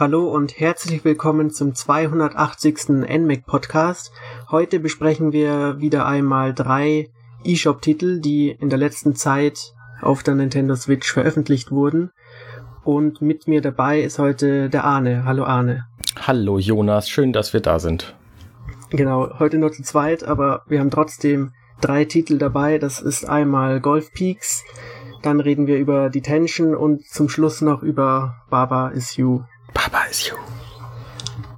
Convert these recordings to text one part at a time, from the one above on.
Hallo und herzlich willkommen zum 280. NMAC Podcast. Heute besprechen wir wieder einmal drei eShop-Titel, die in der letzten Zeit auf der Nintendo Switch veröffentlicht wurden. Und mit mir dabei ist heute der Arne. Hallo Arne. Hallo Jonas, schön, dass wir da sind. Genau, heute nur zu zweit, aber wir haben trotzdem drei Titel dabei. Das ist einmal Golf Peaks, dann reden wir über Detention und zum Schluss noch über Baba is You. Baba is You.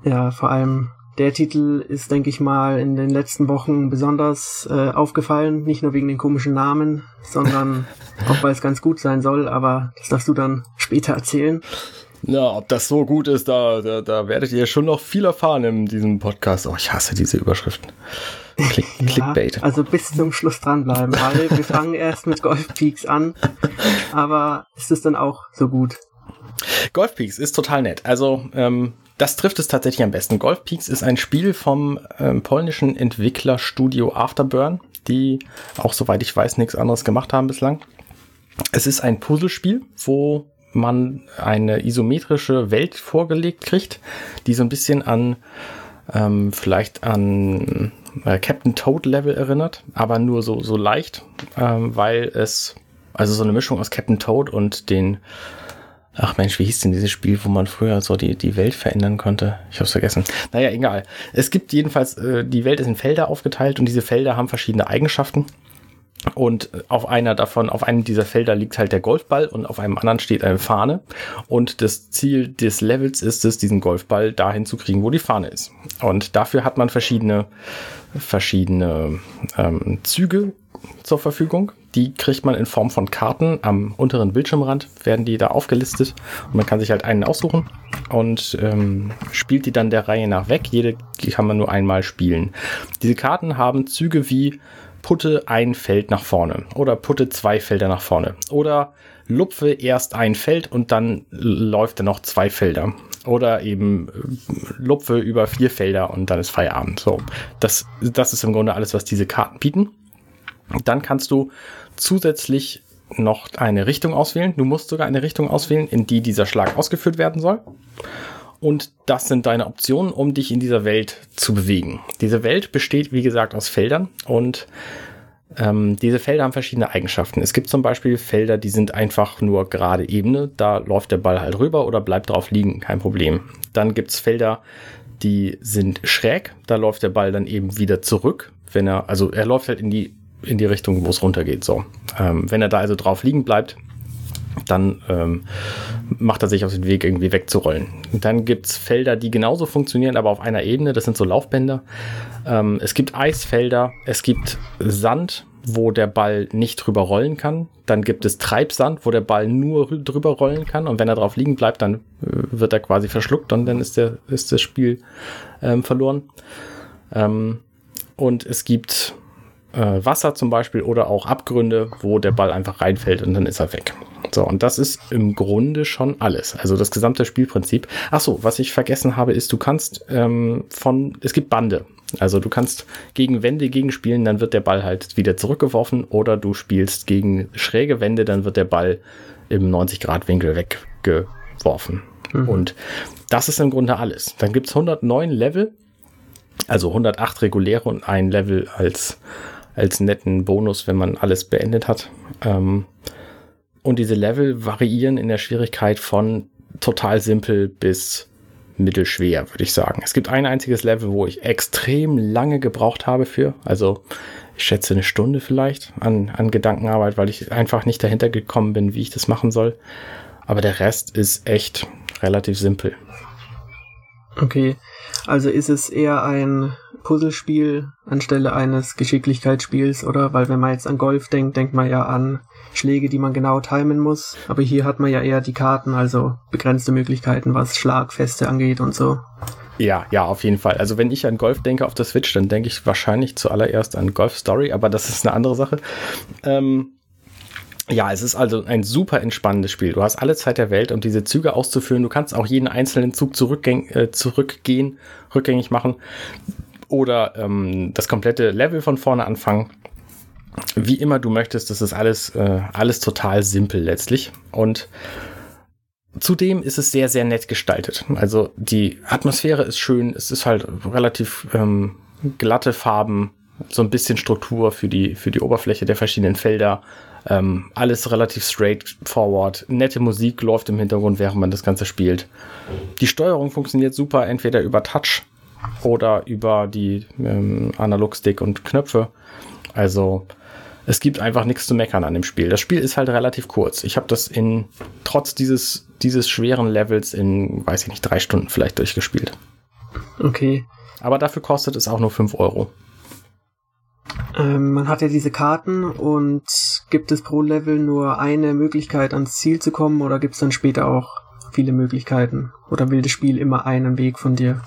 Ja, vor allem der Titel ist, denke ich mal, in den letzten Wochen besonders äh, aufgefallen. Nicht nur wegen den komischen Namen, sondern auch weil es ganz gut sein soll. Aber das darfst du dann später erzählen. Ja, ob das so gut ist, da, da, da werdet ihr schon noch viel erfahren in diesem Podcast. Oh, ich hasse diese Überschriften. Click, ja, Clickbait. Also bis zum Schluss dranbleiben, weil wir fangen erst mit Golf Peaks an. Aber ist es dann auch so gut? Golf Peaks ist total nett. Also, ähm, das trifft es tatsächlich am besten. Golf Peaks ist ein Spiel vom ähm, polnischen Entwicklerstudio Afterburn, die auch, soweit ich weiß, nichts anderes gemacht haben bislang. Es ist ein Puzzlespiel, wo man eine isometrische Welt vorgelegt kriegt, die so ein bisschen an ähm, vielleicht an äh, Captain Toad Level erinnert, aber nur so, so leicht, ähm, weil es also so eine Mischung aus Captain Toad und den Ach Mensch, wie hieß denn dieses Spiel, wo man früher so die, die Welt verändern konnte? Ich hab's vergessen. Naja, egal. Es gibt jedenfalls, äh, die Welt ist in Felder aufgeteilt und diese Felder haben verschiedene Eigenschaften. Und auf einer davon, auf einem dieser Felder liegt halt der Golfball und auf einem anderen steht eine Fahne. Und das Ziel des Levels ist es, diesen Golfball dahin zu kriegen, wo die Fahne ist. Und dafür hat man verschiedene, verschiedene ähm, Züge zur Verfügung. Die kriegt man in Form von Karten am unteren Bildschirmrand, werden die da aufgelistet und man kann sich halt einen aussuchen und ähm, spielt die dann der Reihe nach weg. Jede kann man nur einmal spielen. Diese Karten haben Züge wie putte ein Feld nach vorne oder putte zwei Felder nach vorne oder lupfe erst ein Feld und dann läuft er noch zwei Felder oder eben äh, lupfe über vier Felder und dann ist Feierabend. So, das, das ist im Grunde alles, was diese Karten bieten. Dann kannst du zusätzlich noch eine Richtung auswählen. Du musst sogar eine Richtung auswählen, in die dieser Schlag ausgeführt werden soll. Und das sind deine Optionen, um dich in dieser Welt zu bewegen. Diese Welt besteht, wie gesagt, aus Feldern und ähm, diese Felder haben verschiedene Eigenschaften. Es gibt zum Beispiel Felder, die sind einfach nur gerade Ebene. Da läuft der Ball halt rüber oder bleibt drauf liegen, kein Problem. Dann gibt es Felder, die sind schräg. Da läuft der Ball dann eben wieder zurück, wenn er, also er läuft halt in die, in die Richtung, wo es runtergeht. So. Ähm, wenn er da also drauf liegen bleibt, dann ähm, macht er sich auf den Weg, irgendwie wegzurollen. Und dann gibt es Felder, die genauso funktionieren, aber auf einer Ebene. Das sind so Laufbänder. Ähm, es gibt Eisfelder, es gibt Sand, wo der Ball nicht drüber rollen kann. Dann gibt es Treibsand, wo der Ball nur drüber rollen kann. Und wenn er drauf liegen bleibt, dann äh, wird er quasi verschluckt und dann ist, der, ist das Spiel ähm, verloren. Ähm, und es gibt äh, Wasser zum Beispiel oder auch Abgründe, wo der Ball einfach reinfällt und dann ist er weg. So, und das ist im Grunde schon alles. Also das gesamte Spielprinzip. Ach so, was ich vergessen habe, ist, du kannst ähm, von, es gibt Bande. Also du kannst gegen Wände gegenspielen, dann wird der Ball halt wieder zurückgeworfen oder du spielst gegen schräge Wände, dann wird der Ball im 90-Grad-Winkel weggeworfen. Mhm. Und das ist im Grunde alles. Dann gibt's 109 Level, also 108 reguläre und ein Level als, als netten Bonus, wenn man alles beendet hat. Ähm, und diese Level variieren in der Schwierigkeit von total simpel bis mittelschwer, würde ich sagen. Es gibt ein einziges Level, wo ich extrem lange gebraucht habe für. Also ich schätze eine Stunde vielleicht an, an Gedankenarbeit, weil ich einfach nicht dahinter gekommen bin, wie ich das machen soll. Aber der Rest ist echt relativ simpel. Okay, also ist es eher ein Puzzlespiel anstelle eines Geschicklichkeitsspiels, oder? Weil wenn man jetzt an Golf denkt, denkt man ja an Schläge, die man genau timen muss. Aber hier hat man ja eher die Karten, also begrenzte Möglichkeiten, was Schlagfeste angeht und so. Ja, ja, auf jeden Fall. Also wenn ich an Golf denke auf der Switch, dann denke ich wahrscheinlich zuallererst an Golf Story, aber das ist eine andere Sache. Ähm, ja, es ist also ein super entspannendes Spiel. Du hast alle Zeit der Welt, um diese Züge auszuführen. Du kannst auch jeden einzelnen Zug äh, zurückgehen, rückgängig machen oder ähm, das komplette Level von vorne anfangen. Wie immer du möchtest, das ist alles, äh, alles total simpel letztlich. Und zudem ist es sehr, sehr nett gestaltet. Also die Atmosphäre ist schön, es ist halt relativ ähm, glatte Farben, so ein bisschen Struktur für die, für die Oberfläche der verschiedenen Felder. Ähm, alles relativ straightforward. Nette Musik läuft im Hintergrund, während man das Ganze spielt. Die Steuerung funktioniert super, entweder über Touch oder über die ähm, Analogstick und Knöpfe. Also es gibt einfach nichts zu meckern an dem Spiel. Das Spiel ist halt relativ kurz. Ich habe das in trotz dieses dieses schweren Levels in, weiß ich nicht, drei Stunden vielleicht durchgespielt. Okay. Aber dafür kostet es auch nur 5 Euro. Ähm, man hat ja diese Karten und gibt es pro Level nur eine Möglichkeit ans Ziel zu kommen oder gibt es dann später auch viele Möglichkeiten? Oder will das Spiel immer einen Weg von dir?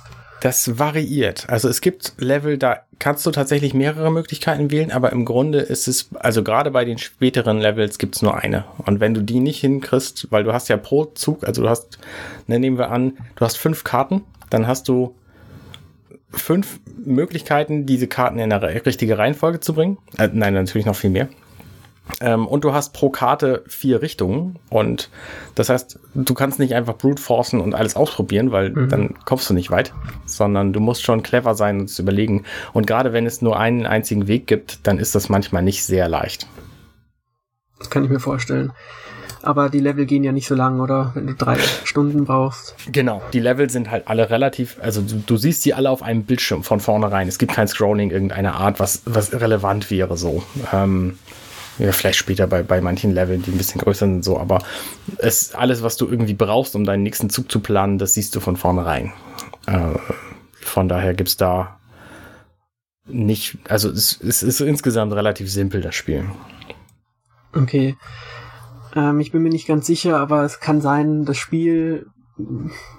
Das variiert. Also es gibt Level, da kannst du tatsächlich mehrere Möglichkeiten wählen, aber im Grunde ist es, also gerade bei den späteren Levels gibt es nur eine. Und wenn du die nicht hinkriegst, weil du hast ja pro Zug, also du hast, ne, nehmen wir an, du hast fünf Karten, dann hast du fünf Möglichkeiten, diese Karten in eine richtige Reihenfolge zu bringen. Äh, nein, natürlich noch viel mehr. Ähm, und du hast pro Karte vier Richtungen. Und das heißt, du kannst nicht einfach brute forcen und alles ausprobieren, weil mhm. dann kommst du nicht weit, sondern du musst schon clever sein und es überlegen. Und gerade wenn es nur einen einzigen Weg gibt, dann ist das manchmal nicht sehr leicht. Das kann ich mir vorstellen. Aber die Level gehen ja nicht so lang, oder? Wenn du drei Stunden brauchst. Genau, die Level sind halt alle relativ, also du, du siehst sie alle auf einem Bildschirm von vornherein. Es gibt kein Scrolling irgendeiner Art, was, was relevant wäre so. Ähm, ja, vielleicht später bei, bei manchen Leveln, die ein bisschen größer sind, so, aber es alles, was du irgendwie brauchst, um deinen nächsten Zug zu planen, das siehst du von vornherein. Äh, von daher gibt es da nicht, also es, es ist insgesamt relativ simpel, das Spiel. Okay. Ähm, ich bin mir nicht ganz sicher, aber es kann sein, das Spiel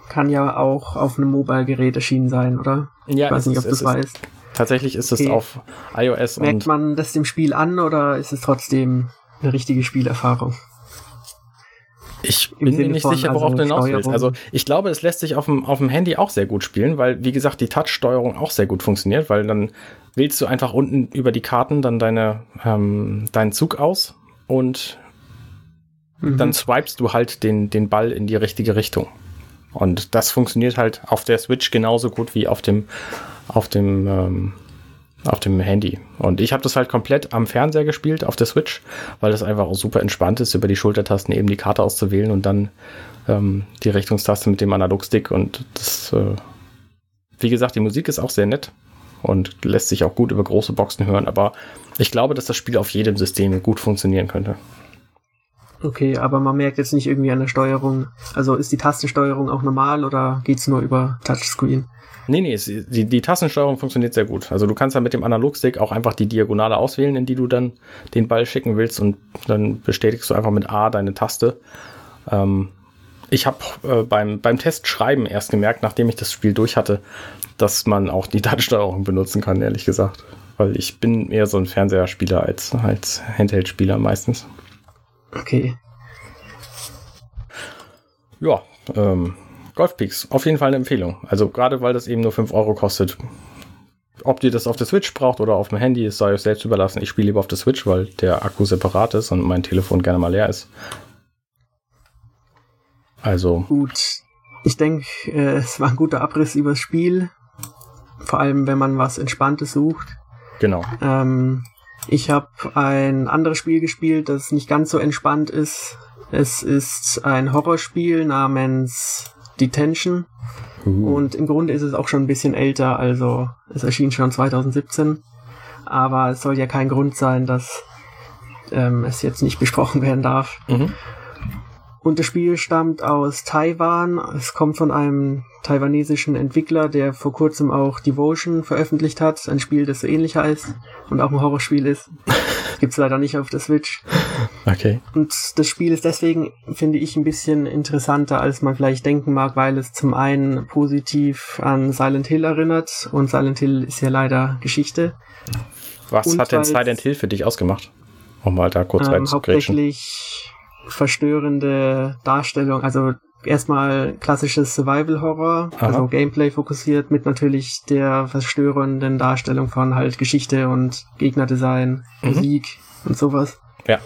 kann ja auch auf einem Mobile-Gerät erschienen sein, oder? Ja, ich weiß nicht, ob du es weißt. Tatsächlich ist okay. es auf iOS Merkt man das dem Spiel an oder ist es trotzdem eine richtige Spielerfahrung? Ich bin mir nicht sicher, worauf also du hinaus willst. Also ich glaube, es lässt sich auf dem, auf dem Handy auch sehr gut spielen, weil, wie gesagt, die Touch-Steuerung auch sehr gut funktioniert, weil dann wählst du einfach unten über die Karten dann deine, ähm, deinen Zug aus und mhm. dann swipest du halt den, den Ball in die richtige Richtung. Und das funktioniert halt auf der Switch genauso gut wie auf dem, auf dem, ähm, auf dem Handy. Und ich habe das halt komplett am Fernseher gespielt, auf der Switch, weil das einfach auch super entspannt ist, über die Schultertasten eben die Karte auszuwählen und dann ähm, die Richtungstaste mit dem Analogstick. Und das, äh, wie gesagt, die Musik ist auch sehr nett und lässt sich auch gut über große Boxen hören. Aber ich glaube, dass das Spiel auf jedem System gut funktionieren könnte. Okay, aber man merkt jetzt nicht irgendwie an der Steuerung. Also ist die Tastensteuerung auch normal oder geht's nur über Touchscreen? Nee, nee, die, die Tastensteuerung funktioniert sehr gut. Also du kannst ja mit dem Analogstick auch einfach die Diagonale auswählen, in die du dann den Ball schicken willst und dann bestätigst du einfach mit A deine Taste. Ähm, ich habe äh, beim, beim Testschreiben erst gemerkt, nachdem ich das Spiel durch hatte, dass man auch die Tastensteuerung benutzen kann, ehrlich gesagt. Weil ich bin eher so ein Fernseherspieler als, als Handheld-Spieler meistens. Okay. Ja, ähm, Golfpeaks, auf jeden Fall eine Empfehlung. Also gerade weil das eben nur 5 Euro kostet. Ob ihr das auf der Switch braucht oder auf dem Handy, ist sei euch selbst überlassen. Ich spiele lieber auf der Switch, weil der Akku separat ist und mein Telefon gerne mal leer ist. Also. Gut. Ich denke, äh, es war ein guter Abriss übers Spiel. Vor allem, wenn man was Entspanntes sucht. Genau. Ähm, ich habe ein anderes Spiel gespielt, das nicht ganz so entspannt ist. Es ist ein Horrorspiel namens Detention. Uh. Und im Grunde ist es auch schon ein bisschen älter, also es erschien schon 2017. Aber es soll ja kein Grund sein, dass ähm, es jetzt nicht besprochen werden darf. Mhm. Und das Spiel stammt aus Taiwan. Es kommt von einem taiwanesischen Entwickler, der vor kurzem auch Devotion veröffentlicht hat. Ein Spiel, das so ähnlich heißt und auch ein Horrorspiel ist. Gibt's leider nicht auf der Switch. Okay. Und das Spiel ist deswegen, finde ich, ein bisschen interessanter, als man vielleicht denken mag, weil es zum einen positiv an Silent Hill erinnert und Silent Hill ist ja leider Geschichte. Was und hat denn Silent Hill für dich ausgemacht? Um mal da kurz ähm, Hauptsächlich verstörende Darstellung, also erstmal klassisches Survival-Horror, also Gameplay fokussiert mit natürlich der verstörenden Darstellung von halt Geschichte und Gegnerdesign, mhm. Musik und sowas. Ja.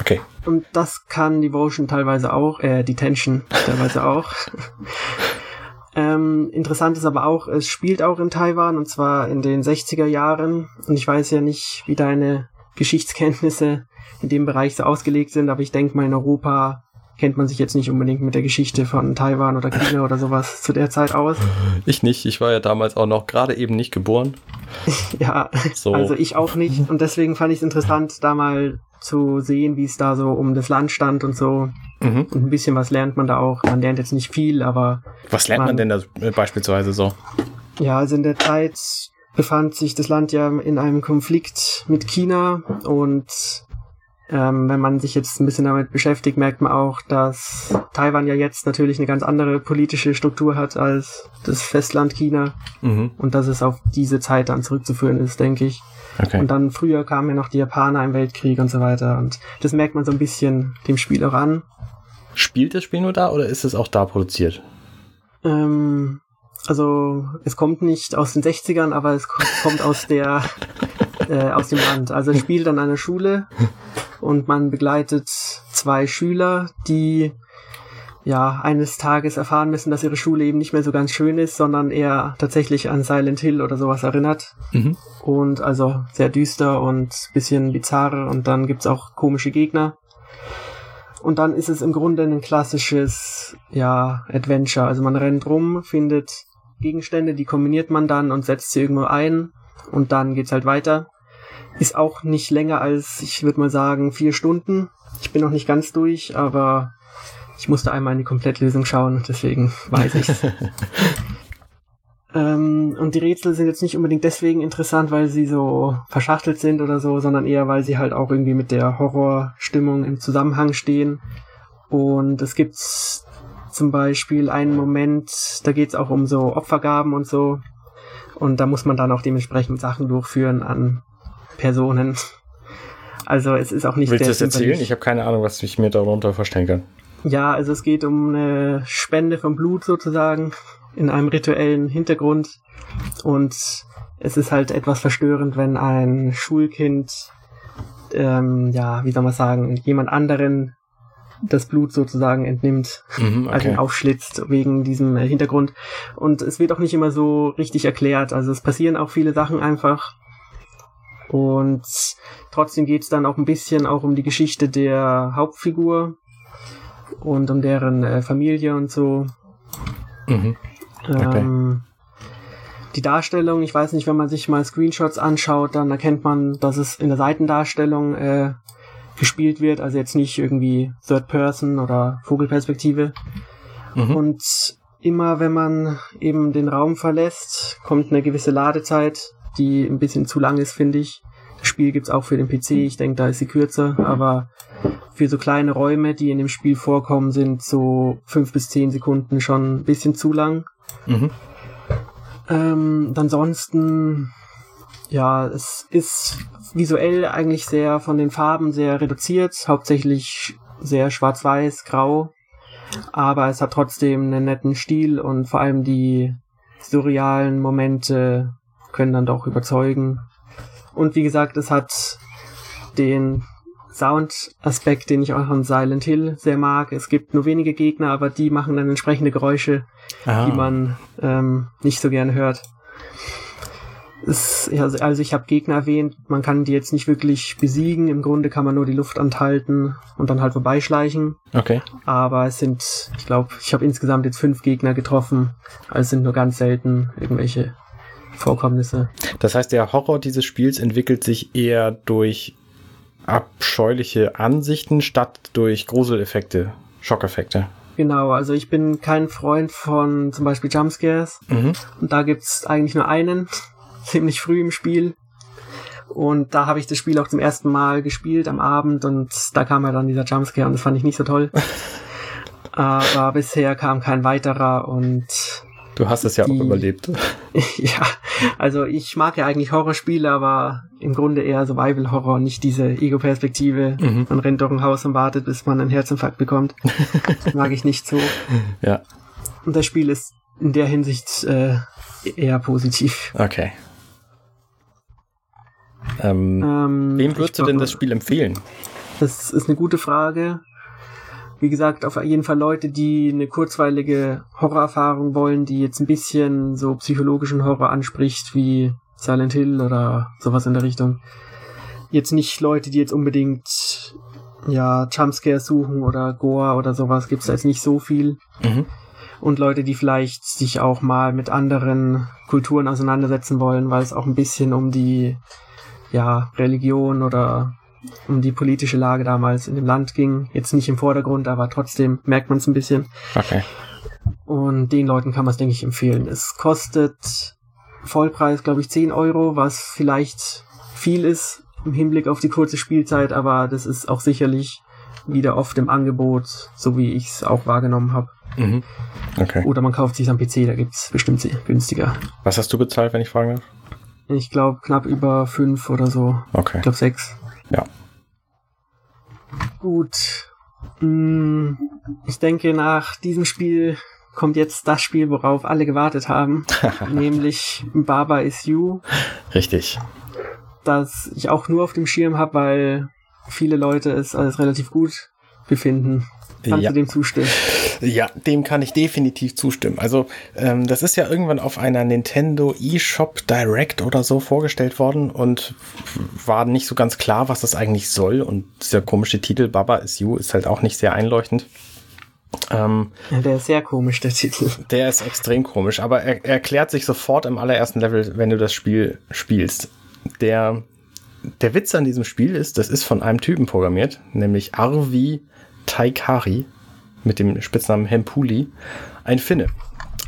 Okay. Und das kann Devotion teilweise auch, äh, Detention teilweise auch. ähm, interessant ist aber auch, es spielt auch in Taiwan und zwar in den 60er Jahren. Und ich weiß ja nicht, wie deine Geschichtskenntnisse in dem Bereich so ausgelegt sind, aber ich denke mal in Europa kennt man sich jetzt nicht unbedingt mit der Geschichte von Taiwan oder China oder sowas zu der Zeit aus. Ich nicht, ich war ja damals auch noch gerade eben nicht geboren. ja, so. also ich auch nicht. Und deswegen fand ich es interessant, da mal zu sehen, wie es da so um das Land stand und so. Mhm. Und ein bisschen was lernt man da auch. Man lernt jetzt nicht viel, aber. Was lernt man, man denn da beispielsweise so? Ja, also in der Zeit befand sich das Land ja in einem Konflikt mit China und ähm, wenn man sich jetzt ein bisschen damit beschäftigt, merkt man auch, dass Taiwan ja jetzt natürlich eine ganz andere politische Struktur hat als das Festland China mhm. und dass es auf diese Zeit dann zurückzuführen ist, denke ich. Okay. Und dann früher kamen ja noch die Japaner im Weltkrieg und so weiter. Und das merkt man so ein bisschen dem Spiel auch an. Spielt das Spiel nur da oder ist es auch da produziert? Ähm, also es kommt nicht aus den 60ern, aber es kommt aus der äh, aus dem Land. Also es spielt an einer Schule und man begleitet zwei Schüler, die ja, eines Tages erfahren müssen, dass ihre Schule eben nicht mehr so ganz schön ist, sondern eher tatsächlich an Silent Hill oder sowas erinnert. Mhm. Und also sehr düster und bisschen bizarr und dann gibt's auch komische Gegner. Und dann ist es im Grunde ein klassisches, ja, Adventure. Also man rennt rum, findet Gegenstände, die kombiniert man dann und setzt sie irgendwo ein und dann geht's halt weiter. Ist auch nicht länger als, ich würde mal sagen, vier Stunden. Ich bin noch nicht ganz durch, aber ich musste einmal in die Komplettlösung schauen, deswegen weiß ich's. ähm, und die Rätsel sind jetzt nicht unbedingt deswegen interessant, weil sie so verschachtelt sind oder so, sondern eher, weil sie halt auch irgendwie mit der Horrorstimmung im Zusammenhang stehen. Und es gibt zum Beispiel einen Moment, da geht's auch um so Opfergaben und so. Und da muss man dann auch dementsprechend Sachen durchführen an Personen. Also es ist auch nicht Willst du das erzählen? Ich habe keine Ahnung, was ich mir darunter vorstellen kann. Ja, also es geht um eine Spende von Blut sozusagen in einem rituellen Hintergrund und es ist halt etwas verstörend, wenn ein Schulkind, ähm, ja, wie soll man sagen, jemand anderen das Blut sozusagen entnimmt, mhm, okay. also aufschlitzt wegen diesem äh, Hintergrund. Und es wird auch nicht immer so richtig erklärt. Also es passieren auch viele Sachen einfach. Und trotzdem geht es dann auch ein bisschen auch um die Geschichte der Hauptfigur, und um deren äh, Familie und so. Mhm. Okay. Ähm, die Darstellung, ich weiß nicht, wenn man sich mal Screenshots anschaut, dann erkennt man, dass es in der Seitendarstellung äh, gespielt wird, also jetzt nicht irgendwie Third Person oder Vogelperspektive. Mhm. Und immer wenn man eben den Raum verlässt, kommt eine gewisse Ladezeit, die ein bisschen zu lang ist, finde ich. Das Spiel gibt's auch für den PC, ich denke, da ist sie kürzer, aber für so kleine Räume, die in dem Spiel vorkommen, sind so fünf bis zehn Sekunden schon ein bisschen zu lang. Mhm. Ähm, ansonsten, ja, es ist visuell eigentlich sehr von den Farben sehr reduziert, hauptsächlich sehr schwarz-weiß, grau, aber es hat trotzdem einen netten Stil und vor allem die surrealen Momente können dann doch überzeugen. Und wie gesagt, es hat den Sound-Aspekt, den ich auch an Silent Hill sehr mag. Es gibt nur wenige Gegner, aber die machen dann entsprechende Geräusche, ah. die man ähm, nicht so gerne hört. Es, also ich habe Gegner erwähnt, man kann die jetzt nicht wirklich besiegen. Im Grunde kann man nur die Luft anhalten und dann halt vorbeischleichen. Okay. Aber es sind, ich glaube, ich habe insgesamt jetzt fünf Gegner getroffen. Also es sind nur ganz selten irgendwelche Vorkommnisse. Das heißt, der Horror dieses Spiels entwickelt sich eher durch abscheuliche Ansichten statt durch Gruseleffekte, Schockeffekte. Genau, also ich bin kein Freund von zum Beispiel Jumpscares. Mhm. Und da gibt's eigentlich nur einen, ziemlich früh im Spiel. Und da habe ich das Spiel auch zum ersten Mal gespielt am Abend und da kam ja dann dieser Jumpscare und das fand ich nicht so toll. Aber bisher kam kein weiterer und Du hast es ja die, auch überlebt. ja, also ich mag ja eigentlich Horrorspiele, aber im Grunde eher Survival-Horror, nicht diese Ego-Perspektive. Mhm. Man rennt durch ein Haus und wartet, bis man einen Herzinfarkt bekommt. mag ich nicht so. Ja. Und das Spiel ist in der Hinsicht äh, eher positiv. Okay. Ähm, ähm, wem würdest du denn das Spiel empfehlen? Das ist eine gute Frage. Wie gesagt, auf jeden Fall Leute, die eine kurzweilige Horrorerfahrung wollen, die jetzt ein bisschen so psychologischen Horror anspricht, wie Silent Hill oder sowas in der Richtung. Jetzt nicht Leute, die jetzt unbedingt ja Jumpscare suchen oder Gore oder sowas, gibt's da jetzt nicht so viel. Mhm. Und Leute, die vielleicht sich auch mal mit anderen Kulturen auseinandersetzen wollen, weil es auch ein bisschen um die ja, Religion oder um die politische Lage damals in dem Land ging. Jetzt nicht im Vordergrund, aber trotzdem merkt man es ein bisschen. Okay. Und den Leuten kann man es, denke ich, empfehlen. Es kostet Vollpreis, glaube ich, 10 Euro, was vielleicht viel ist im Hinblick auf die kurze Spielzeit, aber das ist auch sicherlich wieder oft im Angebot, so wie ich es auch wahrgenommen habe. Mhm. Okay. Oder man kauft sich am PC, da gibt es bestimmt günstiger. Was hast du bezahlt, wenn ich fragen darf? Ich glaube knapp über 5 oder so. Okay. Ich glaube 6. Ja. Gut. Hm, ich denke, nach diesem Spiel kommt jetzt das Spiel, worauf alle gewartet haben, nämlich Baba is You. Richtig. Das ich auch nur auf dem Schirm habe, weil viele Leute es als relativ gut befinden. Kannst ja. du dem zustimmen? Ja, dem kann ich definitiv zustimmen. Also, ähm, das ist ja irgendwann auf einer Nintendo eShop Direct oder so vorgestellt worden und war nicht so ganz klar, was das eigentlich soll. Und dieser komische Titel Baba is You ist halt auch nicht sehr einleuchtend. Ähm, ja, der ist sehr komisch, der Titel. Der ist extrem komisch, aber er, er erklärt sich sofort im allerersten Level, wenn du das Spiel spielst. Der, der Witz an diesem Spiel ist, das ist von einem Typen programmiert, nämlich Arvi Taikari mit dem Spitznamen Hempuli, ein Finne.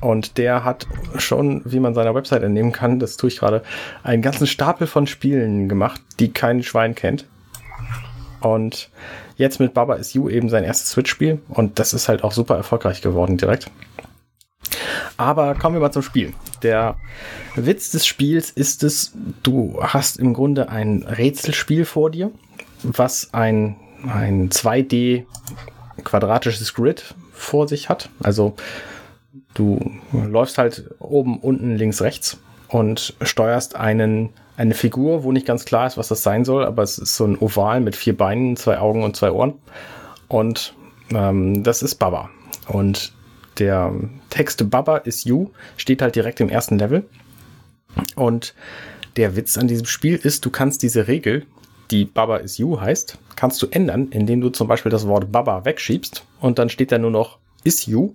Und der hat schon, wie man seiner Website entnehmen kann, das tue ich gerade, einen ganzen Stapel von Spielen gemacht, die kein Schwein kennt. Und jetzt mit Baba is You eben sein erstes Switch-Spiel. Und das ist halt auch super erfolgreich geworden direkt. Aber kommen wir mal zum Spiel. Der Witz des Spiels ist es, du hast im Grunde ein Rätselspiel vor dir, was ein, ein 2D quadratisches Grid vor sich hat. Also du läufst halt oben, unten, links, rechts und steuerst einen, eine Figur, wo nicht ganz klar ist, was das sein soll, aber es ist so ein Oval mit vier Beinen, zwei Augen und zwei Ohren. Und ähm, das ist Baba. Und der Text Baba is you steht halt direkt im ersten Level. Und der Witz an diesem Spiel ist, du kannst diese Regel, die Baba is you heißt, kannst du ändern, indem du zum Beispiel das Wort Baba wegschiebst und dann steht da nur noch is you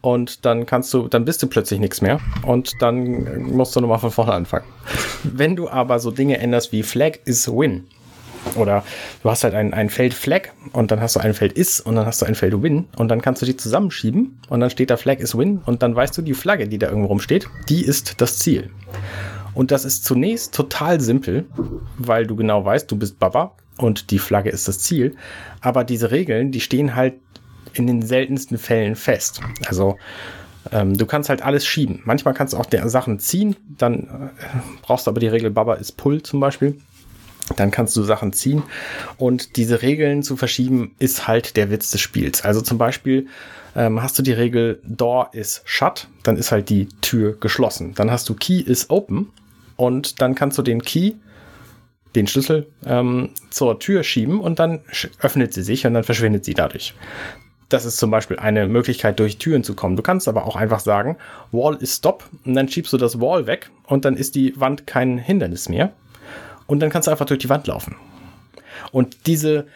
und dann kannst du, dann bist du plötzlich nichts mehr und dann musst du nochmal von vorne anfangen. Wenn du aber so Dinge änderst wie Flag is win oder du hast halt ein, ein Feld Flag und dann hast du ein Feld is und dann hast du ein Feld win und dann kannst du die zusammenschieben und dann steht da Flag is win und dann weißt du, die Flagge, die da irgendwo rumsteht, die ist das Ziel. Und das ist zunächst total simpel, weil du genau weißt, du bist Baba und die Flagge ist das Ziel. Aber diese Regeln, die stehen halt in den seltensten Fällen fest. Also ähm, du kannst halt alles schieben. Manchmal kannst du auch der Sachen ziehen, dann äh, brauchst du aber die Regel Baba ist Pull zum Beispiel. Dann kannst du Sachen ziehen und diese Regeln zu verschieben ist halt der Witz des Spiels. Also zum Beispiel ähm, hast du die Regel Door is shut, dann ist halt die Tür geschlossen. Dann hast du Key is open, und dann kannst du den Key, den Schlüssel, ähm, zur Tür schieben und dann öffnet sie sich und dann verschwindet sie dadurch. Das ist zum Beispiel eine Möglichkeit, durch Türen zu kommen. Du kannst aber auch einfach sagen, Wall is stop und dann schiebst du das Wall weg und dann ist die Wand kein Hindernis mehr. Und dann kannst du einfach durch die Wand laufen. Und diese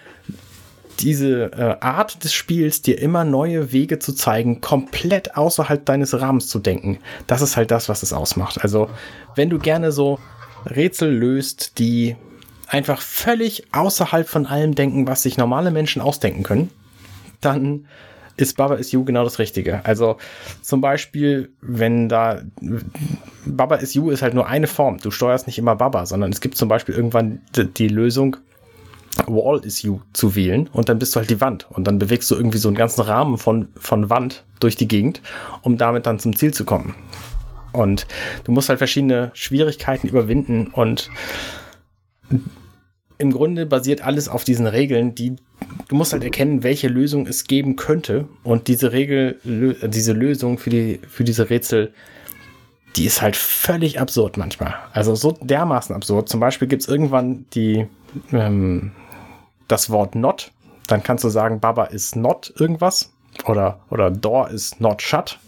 diese äh, Art des Spiels, dir immer neue Wege zu zeigen, komplett außerhalb deines Rahmens zu denken, das ist halt das, was es ausmacht. Also, wenn du gerne so Rätsel löst, die einfach völlig außerhalb von allem denken, was sich normale Menschen ausdenken können, dann ist Baba is You genau das Richtige. Also zum Beispiel, wenn da Baba is You ist halt nur eine Form. Du steuerst nicht immer Baba, sondern es gibt zum Beispiel irgendwann die, die Lösung, Wall is you zu wählen und dann bist du halt die Wand und dann bewegst du irgendwie so einen ganzen Rahmen von, von Wand durch die Gegend, um damit dann zum Ziel zu kommen. Und du musst halt verschiedene Schwierigkeiten überwinden und im Grunde basiert alles auf diesen Regeln, die du musst halt erkennen, welche Lösung es geben könnte und diese Regel, diese Lösung für die, für diese Rätsel, die ist halt völlig absurd manchmal. Also so dermaßen absurd. Zum Beispiel gibt es irgendwann die, ähm, das Wort not, dann kannst du sagen, Baba ist not irgendwas oder, oder door is not shut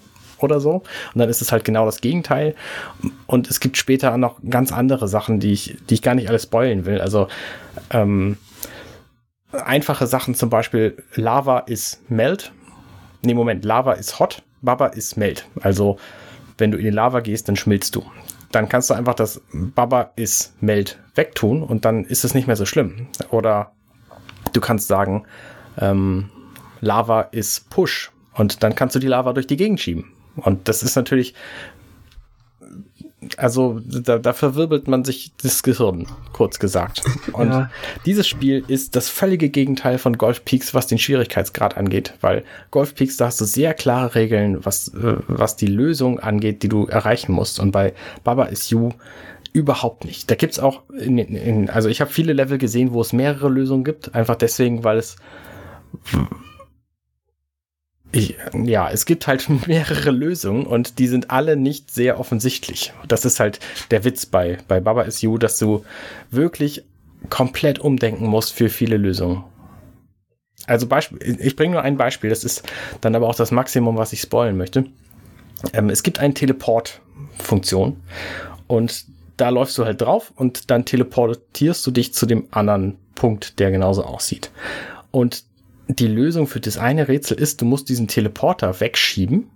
oder so. Und dann ist es halt genau das Gegenteil. Und es gibt später noch ganz andere Sachen, die ich, die ich gar nicht alles spoilen will. Also ähm, einfache Sachen zum Beispiel, Lava ist melt. Nee, Moment, Lava ist hot, Baba ist melt. Also wenn du in die Lava gehst, dann schmilzt du. Dann kannst du einfach das Baba ist melt wegtun und dann ist es nicht mehr so schlimm. Oder du kannst sagen, ähm, Lava ist push und dann kannst du die Lava durch die Gegend schieben. Und das ist natürlich, also da, da verwirbelt man sich das Gehirn, kurz gesagt. Und ja. dieses Spiel ist das völlige Gegenteil von Golf Peaks, was den Schwierigkeitsgrad angeht, weil Golf Peaks, da hast du sehr klare Regeln, was, äh, was die Lösung angeht, die du erreichen musst. Und bei Baba is You überhaupt nicht. Da gibt's auch, in, in, also ich habe viele Level gesehen, wo es mehrere Lösungen gibt, einfach deswegen, weil es ich, ja, es gibt halt mehrere Lösungen und die sind alle nicht sehr offensichtlich. Das ist halt der Witz bei, bei Baba Is You, dass du wirklich komplett umdenken musst für viele Lösungen. Also Beispiel, ich bringe nur ein Beispiel, das ist dann aber auch das Maximum, was ich spoilen möchte. Ähm, es gibt eine Teleport-Funktion und da läufst du halt drauf und dann teleportierst du dich zu dem anderen Punkt, der genauso aussieht. Und die Lösung für das eine Rätsel ist, du musst diesen Teleporter wegschieben.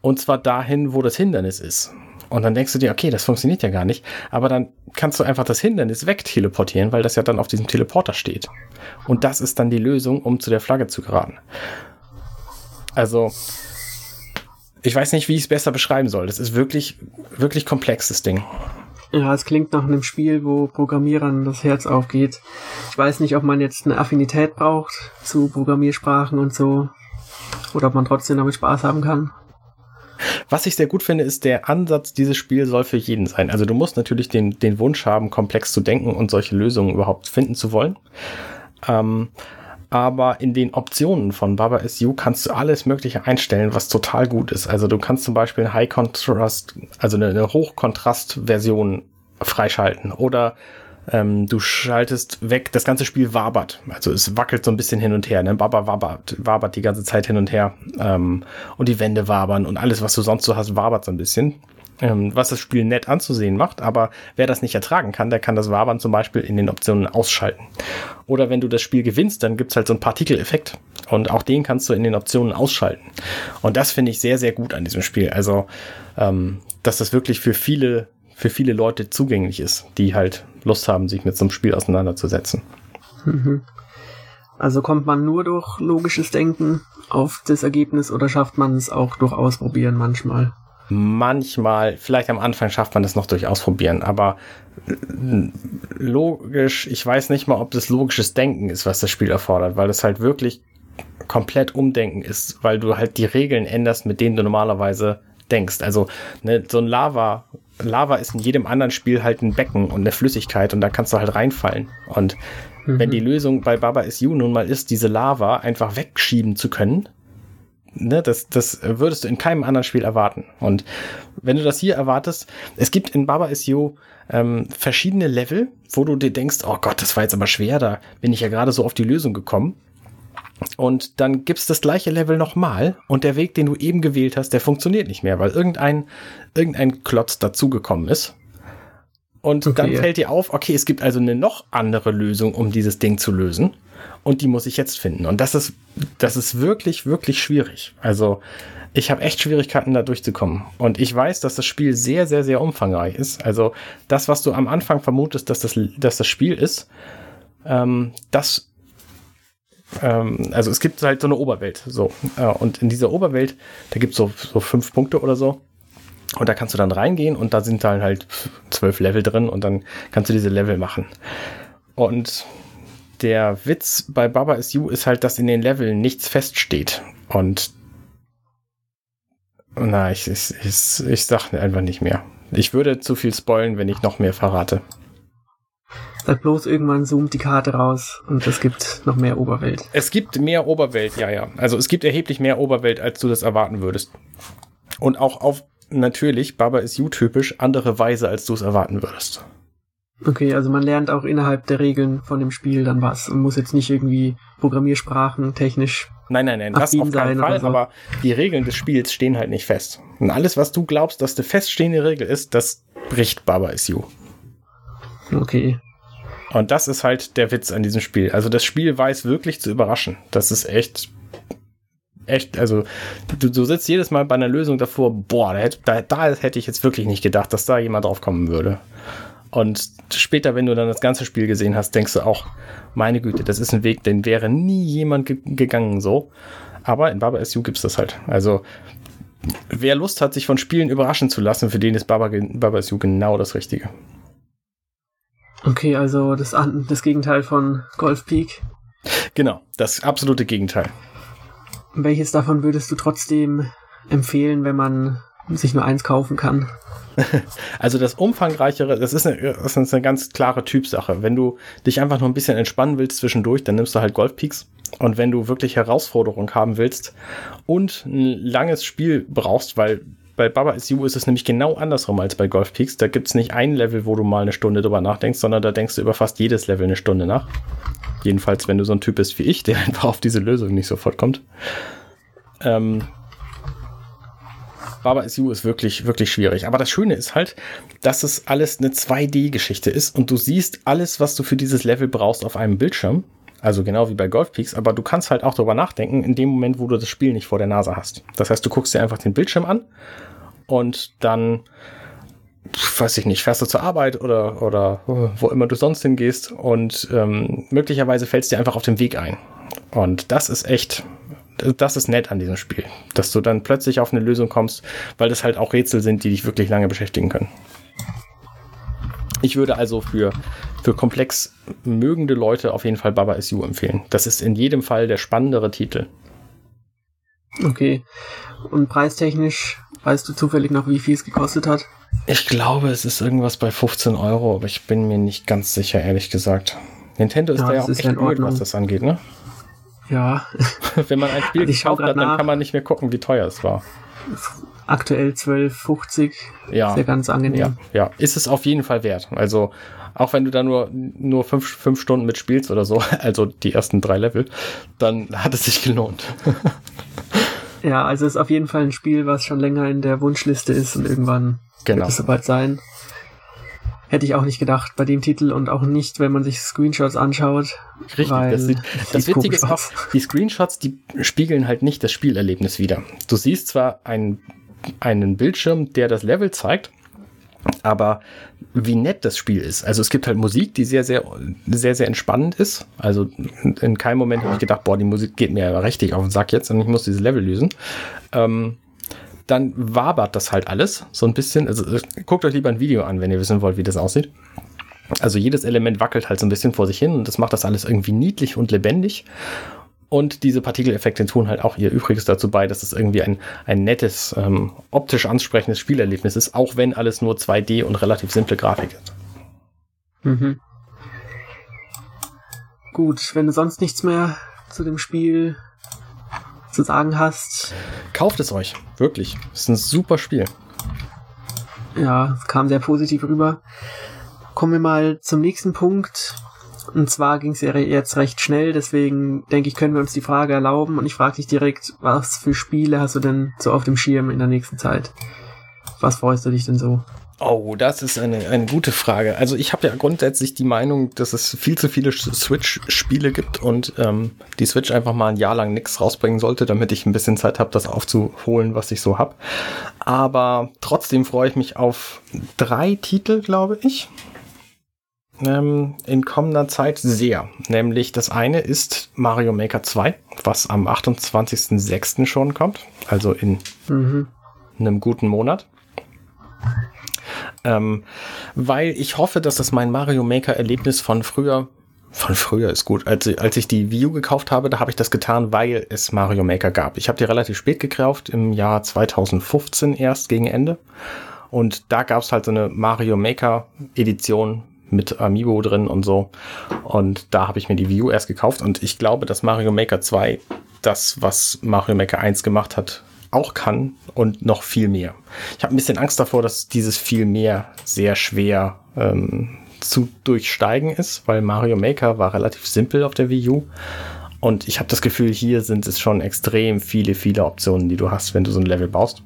Und zwar dahin, wo das Hindernis ist. Und dann denkst du dir, okay, das funktioniert ja gar nicht. Aber dann kannst du einfach das Hindernis wegteleportieren, weil das ja dann auf diesem Teleporter steht. Und das ist dann die Lösung, um zu der Flagge zu geraten. Also, ich weiß nicht, wie ich es besser beschreiben soll. Das ist wirklich, wirklich komplex, das Ding. Ja, es klingt nach einem Spiel, wo Programmierern das Herz aufgeht. Ich weiß nicht, ob man jetzt eine Affinität braucht zu Programmiersprachen und so. Oder ob man trotzdem damit Spaß haben kann. Was ich sehr gut finde, ist der Ansatz, dieses Spiel soll für jeden sein. Also du musst natürlich den, den Wunsch haben, komplex zu denken und solche Lösungen überhaupt finden zu wollen. Ähm, aber in den Optionen von Baba SU kannst du alles Mögliche einstellen, was total gut ist. Also du kannst zum Beispiel eine High Contrast, also eine, eine Hochkontrast-Version freischalten oder ähm, du schaltest weg, das ganze Spiel wabert. Also es wackelt so ein bisschen hin und her. Ne? Baba wabert, wabert die ganze Zeit hin und her. Ähm, und die Wände wabern und alles, was du sonst so hast, wabert so ein bisschen ähm, was das Spiel nett anzusehen macht, aber wer das nicht ertragen kann, der kann das Wabern zum Beispiel in den Optionen ausschalten. Oder wenn du das Spiel gewinnst, dann gibt's halt so einen Partikeleffekt und auch den kannst du in den Optionen ausschalten. Und das finde ich sehr, sehr gut an diesem Spiel. Also, ähm, dass das wirklich für viele, für viele Leute zugänglich ist, die halt Lust haben, sich mit so einem Spiel auseinanderzusetzen. Mhm. Also kommt man nur durch logisches Denken auf das Ergebnis oder schafft man es auch durch Ausprobieren manchmal? Manchmal, vielleicht am Anfang schafft man das noch durch Ausprobieren, aber logisch, ich weiß nicht mal, ob das logisches Denken ist, was das Spiel erfordert, weil es halt wirklich komplett umdenken ist, weil du halt die Regeln änderst, mit denen du normalerweise denkst. Also ne, so ein Lava, Lava ist in jedem anderen Spiel halt ein Becken und eine Flüssigkeit und da kannst du halt reinfallen. Und mhm. wenn die Lösung bei Baba is You nun mal ist, diese Lava einfach wegschieben zu können, Ne, das, das würdest du in keinem anderen Spiel erwarten. Und wenn du das hier erwartest, es gibt in Baba Is ähm, verschiedene Level, wo du dir denkst, oh Gott, das war jetzt aber schwer, da bin ich ja gerade so auf die Lösung gekommen. Und dann gibt's das gleiche Level nochmal und der Weg, den du eben gewählt hast, der funktioniert nicht mehr, weil irgendein, irgendein Klotz dazugekommen ist. Und okay. dann fällt dir auf, okay, es gibt also eine noch andere Lösung, um dieses Ding zu lösen und die muss ich jetzt finden. Und das ist, das ist wirklich, wirklich schwierig. Also ich habe echt Schwierigkeiten, da durchzukommen. Und ich weiß, dass das Spiel sehr, sehr, sehr umfangreich ist. Also das, was du am Anfang vermutest, dass das, dass das Spiel ist, ähm, das ähm, also es gibt halt so eine Oberwelt. So. Äh, und in dieser Oberwelt, da gibt es so, so fünf Punkte oder so. Und da kannst du dann reingehen und da sind dann halt zwölf Level drin und dann kannst du diese Level machen. Und der Witz bei Baba is You ist halt, dass in den Leveln nichts feststeht. Und na, ich, ich, ich, ich sag einfach nicht mehr. Ich würde zu viel spoilen, wenn ich noch mehr verrate. Sag bloß irgendwann zoomt die Karte raus und es gibt noch mehr Oberwelt. Es gibt mehr Oberwelt, ja, ja. Also es gibt erheblich mehr Oberwelt, als du das erwarten würdest. Und auch auf natürlich, Baba is You typisch, andere Weise, als du es erwarten würdest. Okay, also man lernt auch innerhalb der Regeln von dem Spiel dann was und muss jetzt nicht irgendwie Programmiersprachen technisch. Nein, nein, nein, das auf keinen Fall, so. aber die Regeln des Spiels stehen halt nicht fest. Und alles, was du glaubst, dass eine feststehende Regel ist, das bricht Baba is You. Okay. Und das ist halt der Witz an diesem Spiel. Also das Spiel weiß wirklich zu überraschen. Das ist echt echt, also du, du sitzt jedes Mal bei einer Lösung davor, boah, da, da, da hätte ich jetzt wirklich nicht gedacht, dass da jemand drauf kommen würde. Und später, wenn du dann das ganze Spiel gesehen hast, denkst du auch, meine Güte, das ist ein Weg, den wäre nie jemand ge gegangen so. Aber in Baba SU gibt's das halt. Also, wer Lust hat, sich von Spielen überraschen zu lassen, für den ist Baba, Baba SU genau das Richtige. Okay, also das, das Gegenteil von Golf Peak. Genau, das absolute Gegenteil. Welches davon würdest du trotzdem empfehlen, wenn man sich nur eins kaufen kann? Also das umfangreichere, das ist, eine, das ist eine ganz klare Typsache. Wenn du dich einfach nur ein bisschen entspannen willst zwischendurch, dann nimmst du halt Golf Peaks. Und wenn du wirklich Herausforderung haben willst und ein langes Spiel brauchst, weil bei Baba Is You ist es nämlich genau andersrum als bei Golf Peaks. Da gibt es nicht ein Level, wo du mal eine Stunde drüber nachdenkst, sondern da denkst du über fast jedes Level eine Stunde nach. Jedenfalls, wenn du so ein Typ bist wie ich, der einfach auf diese Lösung nicht sofort kommt. Ähm, Baba Is You ist wirklich, wirklich schwierig. Aber das Schöne ist halt, dass es alles eine 2D-Geschichte ist und du siehst alles, was du für dieses Level brauchst auf einem Bildschirm. Also genau wie bei Golf Peaks, aber du kannst halt auch darüber nachdenken, in dem Moment, wo du das Spiel nicht vor der Nase hast. Das heißt, du guckst dir einfach den Bildschirm an und dann, weiß ich nicht, fährst du zur Arbeit oder, oder wo immer du sonst hingehst und ähm, möglicherweise fällst dir einfach auf den Weg ein. Und das ist echt das ist nett an diesem Spiel, dass du dann plötzlich auf eine Lösung kommst, weil das halt auch Rätsel sind, die dich wirklich lange beschäftigen können. Ich würde also für, für komplex mögende Leute auf jeden Fall Baba Is You empfehlen. Das ist in jedem Fall der spannendere Titel. Okay. Und preistechnisch weißt du zufällig noch, wie viel es gekostet hat? Ich glaube, es ist irgendwas bei 15 Euro, aber ich bin mir nicht ganz sicher, ehrlich gesagt. Nintendo ist ja, da ja auch echt blöd, was das angeht, ne? Ja. Wenn man ein Spiel gekauft hat, dann kann man nicht mehr gucken, wie teuer es war. Aktuell 12,50. Ja. Ist ja ganz angenehm. Ja, ja, ist es auf jeden Fall wert. Also, auch wenn du da nur, nur fünf, fünf Stunden mitspielst oder so, also die ersten drei Level, dann hat es sich gelohnt. ja, also ist auf jeden Fall ein Spiel, was schon länger in der Wunschliste ist und irgendwann genau. wird es soweit sein. Hätte ich auch nicht gedacht bei dem Titel und auch nicht, wenn man sich Screenshots anschaut. Richtig, das, sieht, das Witzige ist auch, die Screenshots, die spiegeln halt nicht das Spielerlebnis wieder. Du siehst zwar einen, einen Bildschirm, der das Level zeigt, aber wie nett das Spiel ist. Also es gibt halt Musik, die sehr, sehr, sehr, sehr entspannend ist. Also in keinem Moment habe ich gedacht, boah, die Musik geht mir ja richtig auf den Sack jetzt und ich muss dieses Level lösen. Ähm, dann wabert das halt alles so ein bisschen. Also äh, guckt euch lieber ein Video an, wenn ihr wissen wollt, wie das aussieht. Also jedes Element wackelt halt so ein bisschen vor sich hin und das macht das alles irgendwie niedlich und lebendig. Und diese Partikeleffekte tun halt auch ihr Übriges dazu bei, dass es irgendwie ein, ein nettes, ähm, optisch ansprechendes Spielerlebnis ist, auch wenn alles nur 2D und relativ simple Grafik ist. Mhm. Gut, wenn du sonst nichts mehr zu dem Spiel zu sagen hast. Kauft es euch, wirklich. Es ist ein super Spiel. Ja, es kam sehr positiv rüber. Kommen wir mal zum nächsten Punkt. Und zwar ging es ja jetzt recht schnell, deswegen denke ich, können wir uns die Frage erlauben. Und ich frage dich direkt, was für Spiele hast du denn so auf dem Schirm in der nächsten Zeit? Was freust du dich denn so? Oh, das ist eine, eine gute Frage. Also ich habe ja grundsätzlich die Meinung, dass es viel zu viele Switch-Spiele gibt und ähm, die Switch einfach mal ein Jahr lang nichts rausbringen sollte, damit ich ein bisschen Zeit habe, das aufzuholen, was ich so habe. Aber trotzdem freue ich mich auf drei Titel, glaube ich. Ähm, in kommender Zeit sehr. Nämlich das eine ist Mario Maker 2, was am 28.06. schon kommt, also in mhm. einem guten Monat. Ähm, weil ich hoffe, dass das mein Mario Maker Erlebnis von früher von früher ist gut. Als, als ich die Wii U gekauft habe, da habe ich das getan, weil es Mario Maker gab. Ich habe die relativ spät gekauft, im Jahr 2015 erst gegen Ende. Und da gab es halt so eine Mario Maker Edition mit Amiibo drin und so. Und da habe ich mir die Wii U erst gekauft. Und ich glaube, dass Mario Maker 2 das, was Mario Maker 1 gemacht hat, auch kann und noch viel mehr. Ich habe ein bisschen Angst davor, dass dieses viel mehr sehr schwer ähm, zu durchsteigen ist, weil Mario Maker war relativ simpel auf der Wii U. Und ich habe das Gefühl, hier sind es schon extrem viele, viele Optionen, die du hast, wenn du so ein Level baust.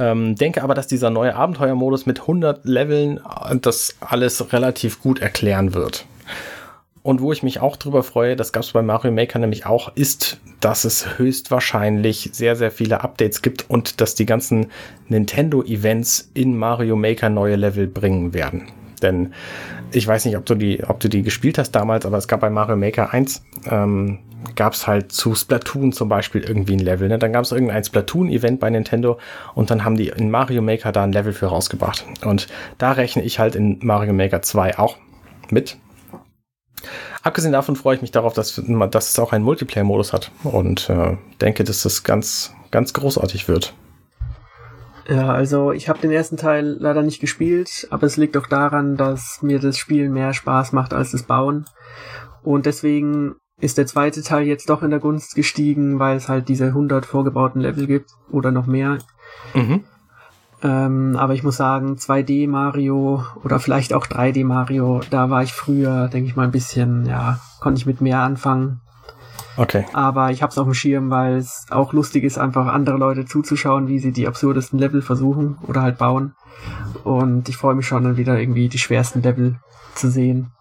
Ähm, denke aber, dass dieser neue Abenteuermodus mit 100 Leveln äh, das alles relativ gut erklären wird. Und wo ich mich auch drüber freue, das gab es bei Mario Maker nämlich auch, ist, dass es höchstwahrscheinlich sehr, sehr viele Updates gibt und dass die ganzen Nintendo-Events in Mario Maker neue Level bringen werden. Denn ich weiß nicht, ob du die, ob du die gespielt hast damals, aber es gab bei Mario Maker 1, ähm, gab es halt zu Splatoon zum Beispiel irgendwie ein Level. Ne? Dann gab es irgendein Splatoon-Event bei Nintendo und dann haben die in Mario Maker da ein Level für rausgebracht. Und da rechne ich halt in Mario Maker 2 auch mit. Abgesehen davon freue ich mich darauf, dass, dass es auch einen Multiplayer-Modus hat und äh, denke, dass das ganz, ganz großartig wird. Ja, also ich habe den ersten Teil leider nicht gespielt, aber es liegt auch daran, dass mir das Spiel mehr Spaß macht als das Bauen. Und deswegen ist der zweite Teil jetzt doch in der Gunst gestiegen, weil es halt diese 100 vorgebauten Level gibt oder noch mehr. Mhm. Ähm, aber ich muss sagen, 2D Mario oder vielleicht auch 3D Mario, da war ich früher, denke ich mal, ein bisschen, ja, konnte ich mit mehr anfangen. Okay. Aber ich hab's auf dem Schirm, weil es auch lustig ist, einfach andere Leute zuzuschauen, wie sie die absurdesten Level versuchen oder halt bauen. Und ich freue mich schon dann wieder irgendwie die schwersten Level zu sehen,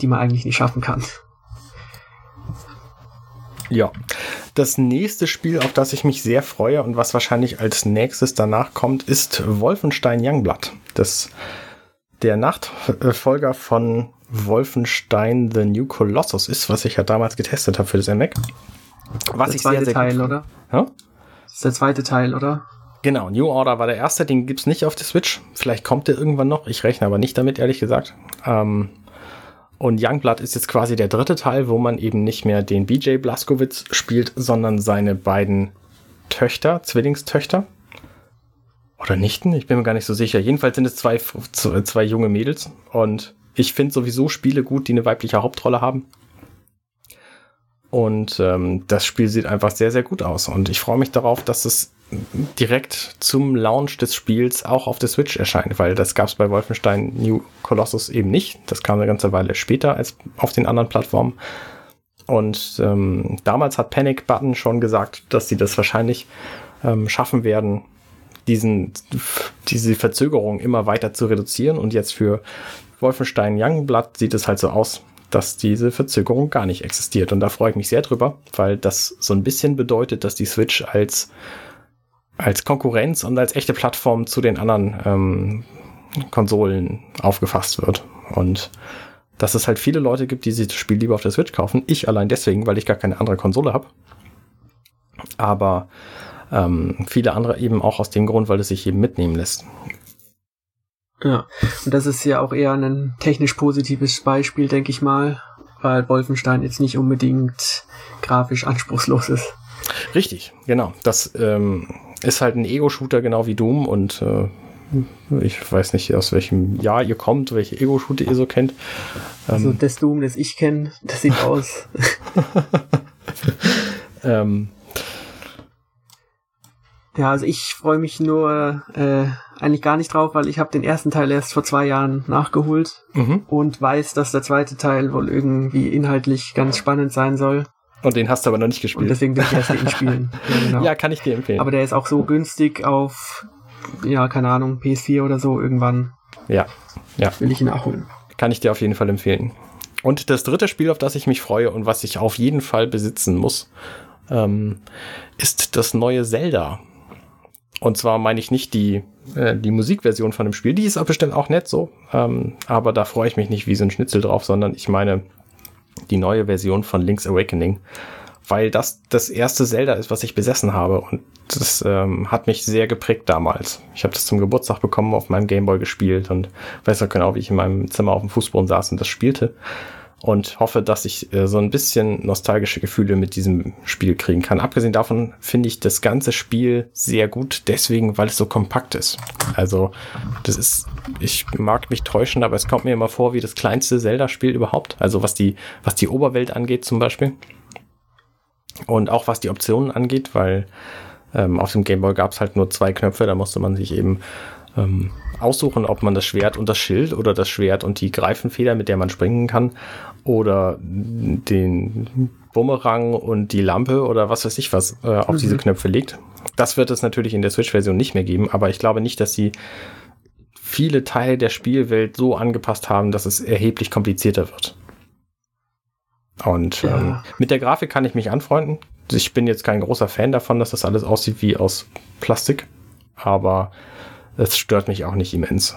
die man eigentlich nicht schaffen kann. Ja. Das nächste Spiel, auf das ich mich sehr freue und was wahrscheinlich als nächstes danach kommt, ist Wolfenstein Youngblood. Das, der Nachfolger von Wolfenstein The New Colossus ist, was ich ja damals getestet habe für das NMAC. Was der ich zweite sehr, sehr Teil, oder? Ja? Das ist der zweite Teil, oder? Genau, New Order war der erste, den gibt's nicht auf der Switch. Vielleicht kommt der irgendwann noch. Ich rechne aber nicht damit, ehrlich gesagt. Ähm, und Youngblood ist jetzt quasi der dritte Teil, wo man eben nicht mehr den BJ Blaskowitz spielt, sondern seine beiden Töchter, Zwillingstöchter. Oder Nichten, ich bin mir gar nicht so sicher. Jedenfalls sind es zwei, zwei junge Mädels. Und ich finde sowieso Spiele gut, die eine weibliche Hauptrolle haben. Und ähm, das Spiel sieht einfach sehr, sehr gut aus. Und ich freue mich darauf, dass es direkt zum Launch des Spiels auch auf der Switch erscheint, weil das gab es bei Wolfenstein New Colossus eben nicht. Das kam eine ganze Weile später als auf den anderen Plattformen. Und ähm, damals hat Panic Button schon gesagt, dass sie das wahrscheinlich ähm, schaffen werden, diesen, diese Verzögerung immer weiter zu reduzieren. Und jetzt für Wolfenstein Youngblood sieht es halt so aus, dass diese Verzögerung gar nicht existiert. Und da freue ich mich sehr drüber, weil das so ein bisschen bedeutet, dass die Switch als als Konkurrenz und als echte Plattform zu den anderen ähm, Konsolen aufgefasst wird. Und dass es halt viele Leute gibt, die sich das Spiel lieber auf der Switch kaufen. Ich allein deswegen, weil ich gar keine andere Konsole habe. Aber ähm, viele andere eben auch aus dem Grund, weil es sich eben mitnehmen lässt. Ja, und das ist ja auch eher ein technisch positives Beispiel, denke ich mal, weil Wolfenstein jetzt nicht unbedingt grafisch anspruchslos ist. Richtig, genau. Das ähm, ist halt ein Ego-Shooter, genau wie Doom und äh, ich weiß nicht, aus welchem Jahr ihr kommt, welche Ego-Shooter ihr so kennt. Also ähm, das Doom, das ich kenne, das sieht aus. ähm, ja, also ich freue mich nur äh, eigentlich gar nicht drauf, weil ich habe den ersten Teil erst vor zwei Jahren nachgeholt mhm. und weiß, dass der zweite Teil wohl irgendwie inhaltlich ganz spannend sein soll. Und den hast du aber noch nicht gespielt. Und deswegen will ich erst den spielen. Ja, genau. ja, kann ich dir empfehlen. Aber der ist auch so günstig auf, ja, keine Ahnung, PS4 oder so irgendwann. Ja, ja. Will ich ihn nachholen. Kann ich dir auf jeden Fall empfehlen. Und das dritte Spiel, auf das ich mich freue und was ich auf jeden Fall besitzen muss, ähm, ist das neue Zelda. Und zwar meine ich nicht die, äh, die Musikversion von dem Spiel. Die ist auch bestimmt auch nett so. Ähm, aber da freue ich mich nicht wie so ein Schnitzel drauf, sondern ich meine die neue Version von Link's Awakening, weil das das erste Zelda ist, was ich besessen habe und das ähm, hat mich sehr geprägt damals. Ich habe das zum Geburtstag bekommen, auf meinem Gameboy gespielt und weiß noch genau, wie ich in meinem Zimmer auf dem Fußboden saß und das spielte und hoffe, dass ich äh, so ein bisschen nostalgische Gefühle mit diesem Spiel kriegen kann. Abgesehen davon finde ich das ganze Spiel sehr gut, deswegen, weil es so kompakt ist. Also, das ist, ich mag mich täuschen, aber es kommt mir immer vor wie das kleinste Zelda-Spiel überhaupt. Also, was die, was die Oberwelt angeht zum Beispiel. Und auch was die Optionen angeht, weil ähm, auf dem Gameboy gab es halt nur zwei Knöpfe, da musste man sich eben ähm, aussuchen, ob man das Schwert und das Schild oder das Schwert und die Greifenfeder, mit der man springen kann, oder den Bumerang und die Lampe oder was weiß ich was äh, auf mhm. diese Knöpfe legt. Das wird es natürlich in der Switch-Version nicht mehr geben, aber ich glaube nicht, dass sie viele Teile der Spielwelt so angepasst haben, dass es erheblich komplizierter wird. Und ja. ähm, mit der Grafik kann ich mich anfreunden. Ich bin jetzt kein großer Fan davon, dass das alles aussieht wie aus Plastik, aber es stört mich auch nicht immens.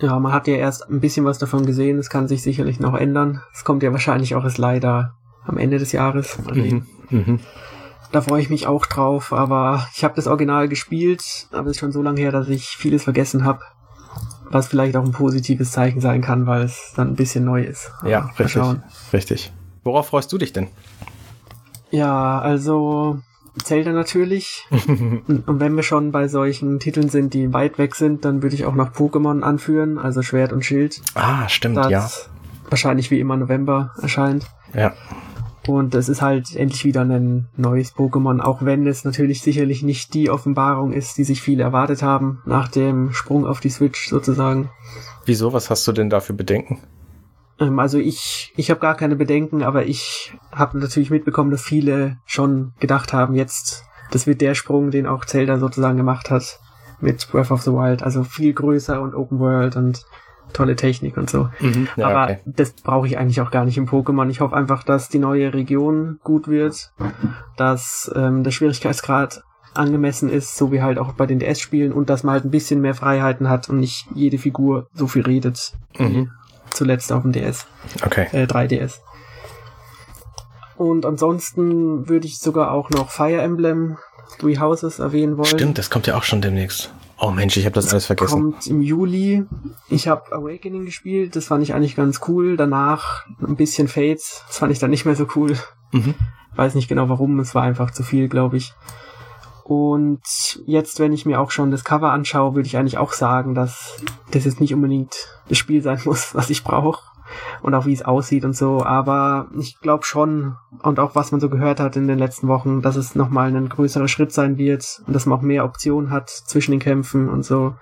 Ja, man hat ja erst ein bisschen was davon gesehen. Es kann sich sicherlich noch ändern. Es kommt ja wahrscheinlich auch erst leider am Ende des Jahres. Mhm. Mhm. Da freue ich mich auch drauf, aber ich habe das Original gespielt, aber es ist schon so lange her, dass ich vieles vergessen habe. Was vielleicht auch ein positives Zeichen sein kann, weil es dann ein bisschen neu ist. Ja, richtig. Richtig. Worauf freust du dich denn? Ja, also Zelda natürlich. und wenn wir schon bei solchen Titeln sind, die weit weg sind, dann würde ich auch noch Pokémon anführen, also Schwert und Schild. Ah, stimmt, ja. Wahrscheinlich wie immer November erscheint. Ja. Und es ist halt endlich wieder ein neues Pokémon, auch wenn es natürlich sicherlich nicht die Offenbarung ist, die sich viele erwartet haben, nach dem Sprung auf die Switch sozusagen. Wieso? Was hast du denn da für Bedenken? Ähm, also ich, ich habe gar keine Bedenken, aber ich habe natürlich mitbekommen, dass viele schon gedacht haben, jetzt, das wird der Sprung, den auch Zelda sozusagen gemacht hat mit Breath of the Wild. Also viel größer und Open World und tolle Technik und so. Mhm, ja, Aber okay. das brauche ich eigentlich auch gar nicht im Pokémon. Ich hoffe einfach, dass die neue Region gut wird, dass ähm, der Schwierigkeitsgrad angemessen ist, so wie halt auch bei den DS-Spielen und dass man halt ein bisschen mehr Freiheiten hat und nicht jede Figur so viel redet. Mhm. Zuletzt auf dem DS. Okay. Äh, 3DS. Und ansonsten würde ich sogar auch noch Fire Emblem Three Houses erwähnen wollen. Stimmt, das kommt ja auch schon demnächst. Oh Mensch, ich habe das, das alles vergessen. Kommt im Juli. Ich habe Awakening gespielt, das fand ich eigentlich ganz cool. Danach ein bisschen Fates, das fand ich dann nicht mehr so cool. Mhm. Weiß nicht genau warum, es war einfach zu viel, glaube ich. Und jetzt, wenn ich mir auch schon das Cover anschaue, würde ich eigentlich auch sagen, dass das jetzt nicht unbedingt das Spiel sein muss, was ich brauche und auch wie es aussieht und so. Aber ich glaube schon, und auch was man so gehört hat in den letzten Wochen, dass es nochmal ein größerer Schritt sein wird und dass man auch mehr Optionen hat zwischen den Kämpfen und so.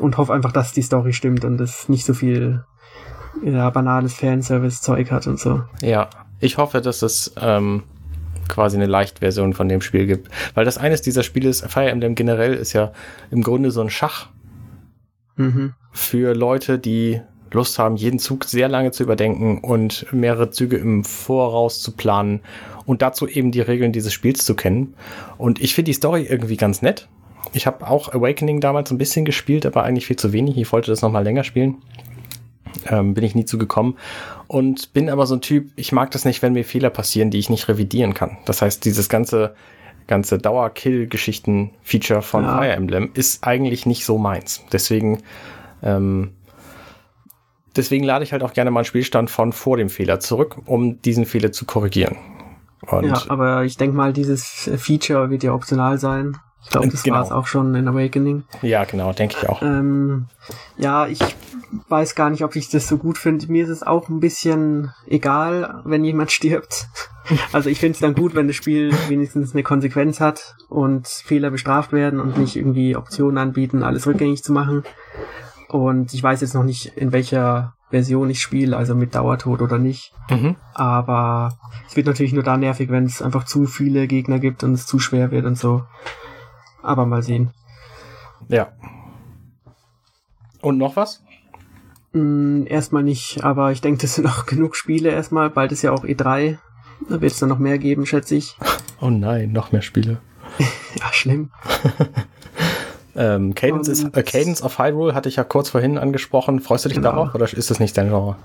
Und hoffe einfach, dass die Story stimmt und es nicht so viel ja, banales Fanservice-Zeug hat und so. Ja, ich hoffe, dass es ähm, quasi eine Leichtversion von dem Spiel gibt. Weil das eines dieser Spiele ist, Fire Emblem generell ist ja im Grunde so ein Schach mhm. für Leute, die Lust haben, jeden Zug sehr lange zu überdenken und mehrere Züge im Voraus zu planen und dazu eben die Regeln dieses Spiels zu kennen. Und ich finde die Story irgendwie ganz nett. Ich habe auch Awakening damals ein bisschen gespielt, aber eigentlich viel zu wenig. Ich wollte das noch mal länger spielen. Ähm, bin ich nie zugekommen. Und bin aber so ein Typ, ich mag das nicht, wenn mir Fehler passieren, die ich nicht revidieren kann. Das heißt, dieses ganze ganze Dauerkill-Geschichten-Feature von ja. Fire Emblem ist eigentlich nicht so meins. Deswegen ähm, deswegen lade ich halt auch gerne mal einen Spielstand von vor dem Fehler zurück, um diesen Fehler zu korrigieren. Und ja, aber ich denke mal, dieses Feature wird ja optional sein. Ich glaube, das genau. war es auch schon in Awakening. Ja, genau, denke ich auch. Ähm, ja, ich weiß gar nicht, ob ich das so gut finde. Mir ist es auch ein bisschen egal, wenn jemand stirbt. Also ich finde es dann gut, wenn das Spiel wenigstens eine Konsequenz hat und Fehler bestraft werden und nicht irgendwie Optionen anbieten, alles rückgängig zu machen. Und ich weiß jetzt noch nicht, in welcher Version ich spiele, also mit Dauertod oder nicht. Mhm. Aber es wird natürlich nur da nervig, wenn es einfach zu viele Gegner gibt und es zu schwer wird und so. Aber mal sehen. Ja. Und noch was? Mm, erstmal nicht, aber ich denke, das sind auch genug Spiele erstmal. Bald ist ja auch E3. Da wird es dann noch mehr geben, schätze ich. Oh nein, noch mehr Spiele. ja, schlimm. Ähm, Cadence, ist, äh, Cadence of Hyrule hatte ich ja kurz vorhin angesprochen. Freust du dich genau. darauf oder ist das nicht dein Genre?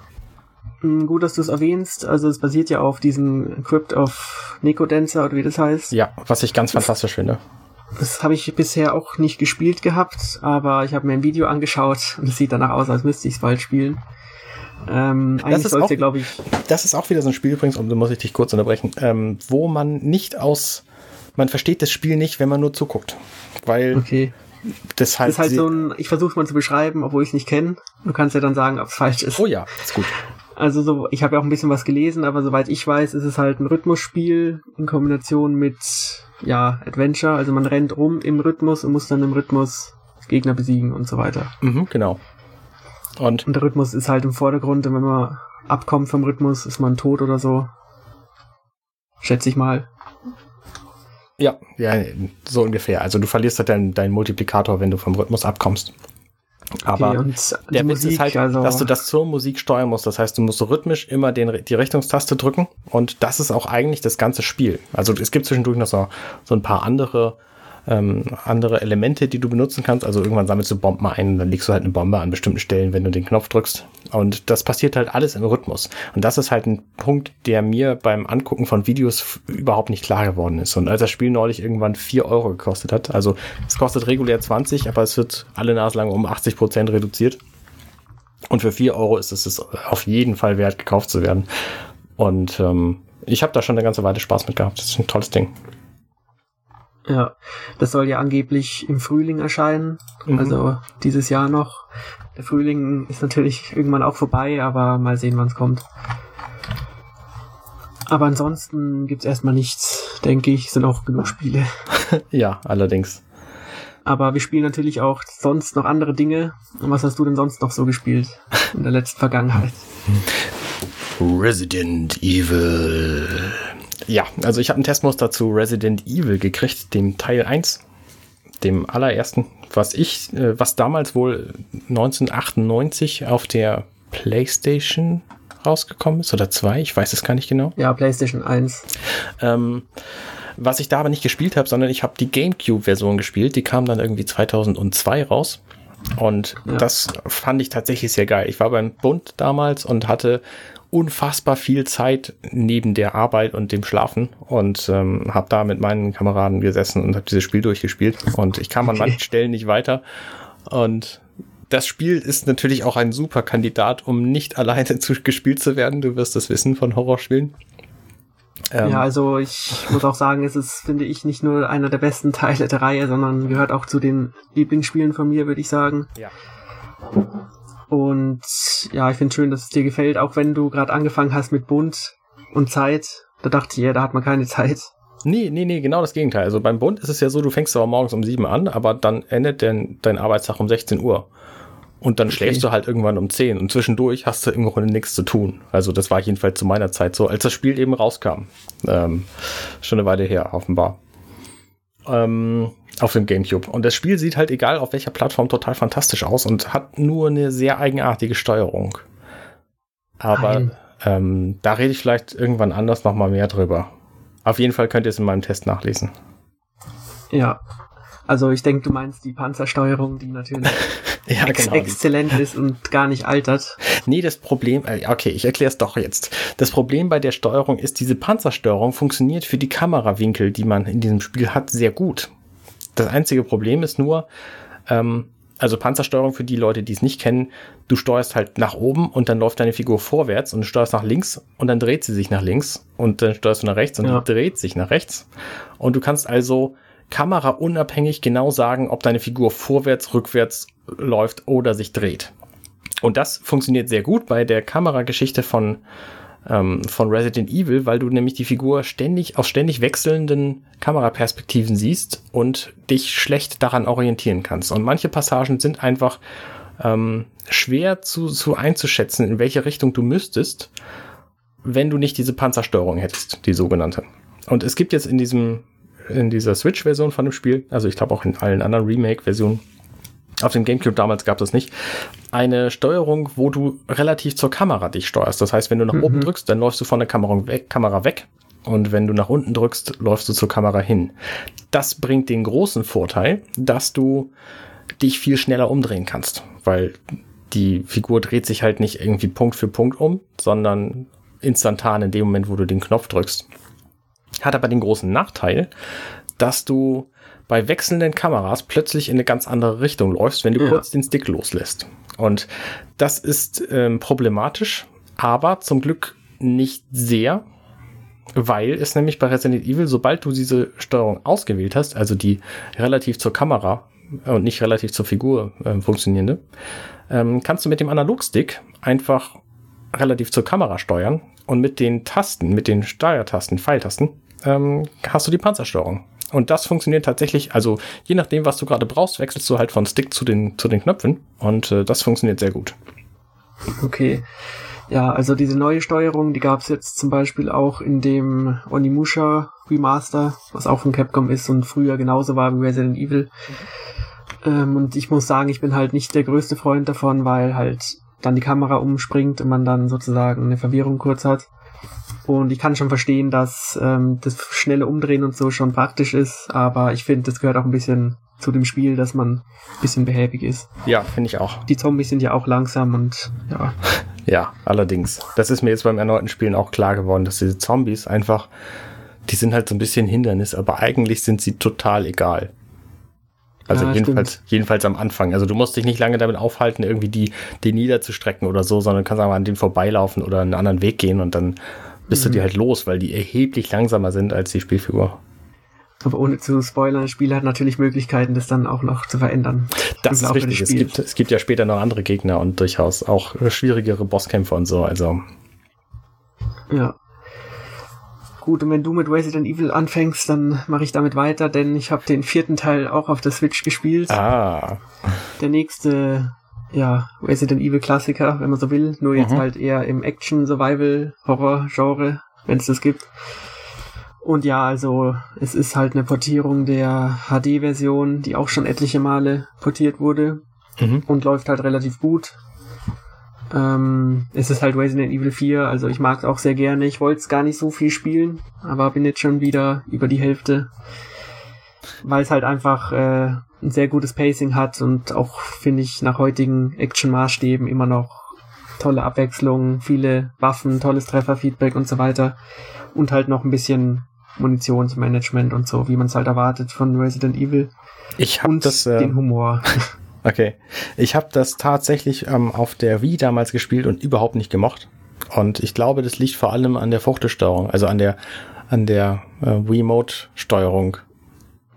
Mm, gut, dass du es erwähnst. Also es basiert ja auf diesem Crypt of Necodancer oder wie das heißt. Ja, was ich ganz fantastisch finde. Das habe ich bisher auch nicht gespielt gehabt, aber ich habe mir ein Video angeschaut und es sieht danach aus, als müsste ich es bald spielen. Ähm, das ist auch, glaube ich. Das ist auch wieder so ein Spiel übrigens, und da muss ich dich kurz unterbrechen, ähm, wo man nicht aus, man versteht das Spiel nicht, wenn man nur zuguckt. Weil okay. Das, halt das ist halt so ein, ich versuche mal zu beschreiben, obwohl ich es nicht kenne. Du kannst ja dann sagen, ob es falsch ist. Oh ja, ist gut. Also so, ich habe ja auch ein bisschen was gelesen, aber soweit ich weiß, ist es halt ein Rhythmusspiel in Kombination mit ja Adventure. Also man rennt rum im Rhythmus und muss dann im Rhythmus Gegner besiegen und so weiter. Mhm, genau. Und, und der Rhythmus ist halt im Vordergrund und wenn man abkommt vom Rhythmus, ist man tot oder so. Schätze ich mal. Ja, ja, so ungefähr. Also du verlierst halt deinen, deinen Multiplikator, wenn du vom Rhythmus abkommst. Aber okay, der Witz ist halt, also dass du das zur Musik steuern musst. Das heißt, du musst so rhythmisch immer den, die Richtungstaste drücken und das ist auch eigentlich das ganze Spiel. Also es gibt zwischendurch noch so, so ein paar andere ähm, andere Elemente, die du benutzen kannst. Also irgendwann sammelst du Bomben ein, dann legst du halt eine Bombe an bestimmten Stellen, wenn du den Knopf drückst. Und das passiert halt alles im Rhythmus. Und das ist halt ein Punkt, der mir beim Angucken von Videos überhaupt nicht klar geworden ist. Und als das Spiel neulich irgendwann vier Euro gekostet hat, also es kostet regulär 20, aber es wird alle Nase lang um 80 Prozent reduziert. Und für vier Euro ist es auf jeden Fall wert, gekauft zu werden. Und ähm, ich habe da schon eine ganze Weile Spaß mit gehabt. Das ist ein tolles Ding. Ja, das soll ja angeblich im Frühling erscheinen, mhm. also dieses Jahr noch. Der Frühling ist natürlich irgendwann auch vorbei, aber mal sehen, wann es kommt. Aber ansonsten gibt's erstmal nichts, denke ich, sind auch genug Spiele. ja, allerdings. Aber wir spielen natürlich auch sonst noch andere Dinge. Und was hast du denn sonst noch so gespielt in der letzten Vergangenheit? Resident Evil. Ja, also ich habe ein Testmuster zu Resident Evil gekriegt, dem Teil 1, dem allerersten, was ich, äh, was damals wohl 1998 auf der PlayStation rausgekommen ist oder 2, ich weiß es gar nicht genau. Ja, PlayStation 1. Ähm, was ich da aber nicht gespielt habe, sondern ich habe die GameCube-Version gespielt, die kam dann irgendwie 2002 raus. Und ja. das fand ich tatsächlich sehr geil. Ich war beim Bund damals und hatte unfassbar viel Zeit neben der Arbeit und dem Schlafen und ähm, habe da mit meinen Kameraden gesessen und habe dieses Spiel durchgespielt und ich kam okay. an manchen Stellen nicht weiter und das Spiel ist natürlich auch ein super Kandidat, um nicht alleine zu, gespielt zu werden. Du wirst das wissen von Horrorspielen. Ähm, ja, also ich muss auch sagen, es ist, finde ich, nicht nur einer der besten Teile der Reihe, sondern gehört auch zu den Lieblingsspielen von mir, würde ich sagen. Ja. Und ja, ich finde schön, dass es dir gefällt, auch wenn du gerade angefangen hast mit Bund und Zeit. Da dachte ich, ja, da hat man keine Zeit. Nee, nee, nee, genau das Gegenteil. Also beim Bund ist es ja so, du fängst zwar morgens um sieben an, aber dann endet dein, dein Arbeitstag um 16 Uhr. Und dann okay. schläfst du halt irgendwann um 10 und zwischendurch hast du im Grunde nichts zu tun. Also das war jedenfalls zu meiner Zeit so, als das Spiel eben rauskam. Ähm, schon eine Weile her, offenbar. Ähm, auf dem GameCube. Und das Spiel sieht halt egal auf welcher Plattform total fantastisch aus und hat nur eine sehr eigenartige Steuerung. Aber ähm, da rede ich vielleicht irgendwann anders nochmal mehr drüber. Auf jeden Fall könnt ihr es in meinem Test nachlesen. Ja. Also ich denke, du meinst die Panzersteuerung, die natürlich ja, ex genau. exzellent ist und gar nicht altert. Nee, das Problem, äh, okay, ich erkläre es doch jetzt. Das Problem bei der Steuerung ist, diese Panzersteuerung funktioniert für die Kamerawinkel, die man in diesem Spiel hat, sehr gut. Das einzige Problem ist nur, ähm, also Panzersteuerung für die Leute, die es nicht kennen, du steuerst halt nach oben und dann läuft deine Figur vorwärts und du steuerst nach links und dann dreht sie sich nach links und dann steuerst du nach rechts und ja. die dreht sich nach rechts. Und du kannst also kameraunabhängig genau sagen, ob deine Figur vorwärts, rückwärts läuft oder sich dreht. Und das funktioniert sehr gut bei der Kamerageschichte von ähm, von Resident Evil, weil du nämlich die Figur ständig aus ständig wechselnden Kameraperspektiven siehst und dich schlecht daran orientieren kannst. Und manche Passagen sind einfach ähm, schwer zu, zu einzuschätzen, in welche Richtung du müsstest, wenn du nicht diese Panzersteuerung hättest, die sogenannte. Und es gibt jetzt in diesem in dieser Switch-Version von dem Spiel, also ich glaube auch in allen anderen Remake-Versionen, auf dem GameCube damals gab es nicht. Eine Steuerung, wo du relativ zur Kamera dich steuerst. Das heißt, wenn du nach mhm. oben drückst, dann läufst du von der Kamera weg, Kamera weg. Und wenn du nach unten drückst, läufst du zur Kamera hin. Das bringt den großen Vorteil, dass du dich viel schneller umdrehen kannst, weil die Figur dreht sich halt nicht irgendwie Punkt für Punkt um, sondern instantan in dem Moment, wo du den Knopf drückst. Hat aber den großen Nachteil, dass du bei wechselnden Kameras plötzlich in eine ganz andere Richtung läufst, wenn du ja. kurz den Stick loslässt. Und das ist ähm, problematisch, aber zum Glück nicht sehr, weil es nämlich bei Resident Evil, sobald du diese Steuerung ausgewählt hast, also die relativ zur Kamera und nicht relativ zur Figur äh, funktionierende, ähm, kannst du mit dem Analogstick einfach relativ zur Kamera steuern und mit den Tasten, mit den Steuertasten, Pfeiltasten, ähm, hast du die Panzersteuerung. Und das funktioniert tatsächlich, also je nachdem, was du gerade brauchst, wechselst du halt von Stick zu den, zu den Knöpfen und äh, das funktioniert sehr gut. Okay. Ja, also diese neue Steuerung, die gab es jetzt zum Beispiel auch in dem Onimusha Remaster, was auch von Capcom ist und früher genauso war wie Resident Evil. Ähm, und ich muss sagen, ich bin halt nicht der größte Freund davon, weil halt dann die Kamera umspringt und man dann sozusagen eine Verwirrung kurz hat. Und ich kann schon verstehen, dass ähm, das schnelle Umdrehen und so schon praktisch ist, aber ich finde, das gehört auch ein bisschen zu dem Spiel, dass man ein bisschen behäbig ist. Ja, finde ich auch. Die Zombies sind ja auch langsam und ja. Ja, allerdings. Das ist mir jetzt beim erneuten Spielen auch klar geworden, dass diese Zombies einfach, die sind halt so ein bisschen Hindernis, aber eigentlich sind sie total egal. Also ja, jedenfalls, jedenfalls am Anfang. Also du musst dich nicht lange damit aufhalten, irgendwie die, die niederzustrecken oder so, sondern kannst einfach an denen vorbeilaufen oder einen anderen Weg gehen und dann bist mhm. du die halt los, weil die erheblich langsamer sind als die Spielfigur. Aber ohne zu spoilern, das Spiel hat natürlich Möglichkeiten, das dann auch noch zu verändern. Das ist richtig. Es gibt, es gibt ja später noch andere Gegner und durchaus auch schwierigere Bosskämpfe und so. Also. Ja. Gut, und wenn du mit Resident Evil anfängst, dann mache ich damit weiter, denn ich habe den vierten Teil auch auf der Switch gespielt. Ah. Der nächste, ja, Resident Evil Klassiker, wenn man so will, nur jetzt mhm. halt eher im Action, Survival, Horror Genre, wenn es das gibt. Und ja, also es ist halt eine Portierung der HD-Version, die auch schon etliche Male portiert wurde mhm. und läuft halt relativ gut. Ähm, es ist halt Resident Evil 4, also ich mag es auch sehr gerne. Ich wollte es gar nicht so viel spielen, aber bin jetzt schon wieder über die Hälfte, weil es halt einfach äh, ein sehr gutes Pacing hat und auch, finde ich, nach heutigen Action-Maßstäben immer noch tolle Abwechslung, viele Waffen, tolles Trefferfeedback und so weiter und halt noch ein bisschen Munitionsmanagement und so, wie man es halt erwartet von Resident Evil. Ich habe das äh, den Humor. Okay, ich habe das tatsächlich ähm, auf der Wii damals gespielt und überhaupt nicht gemocht. Und ich glaube, das liegt vor allem an der Fuchtelsteuerung, also an der an der äh, Wiimote-Steuerung.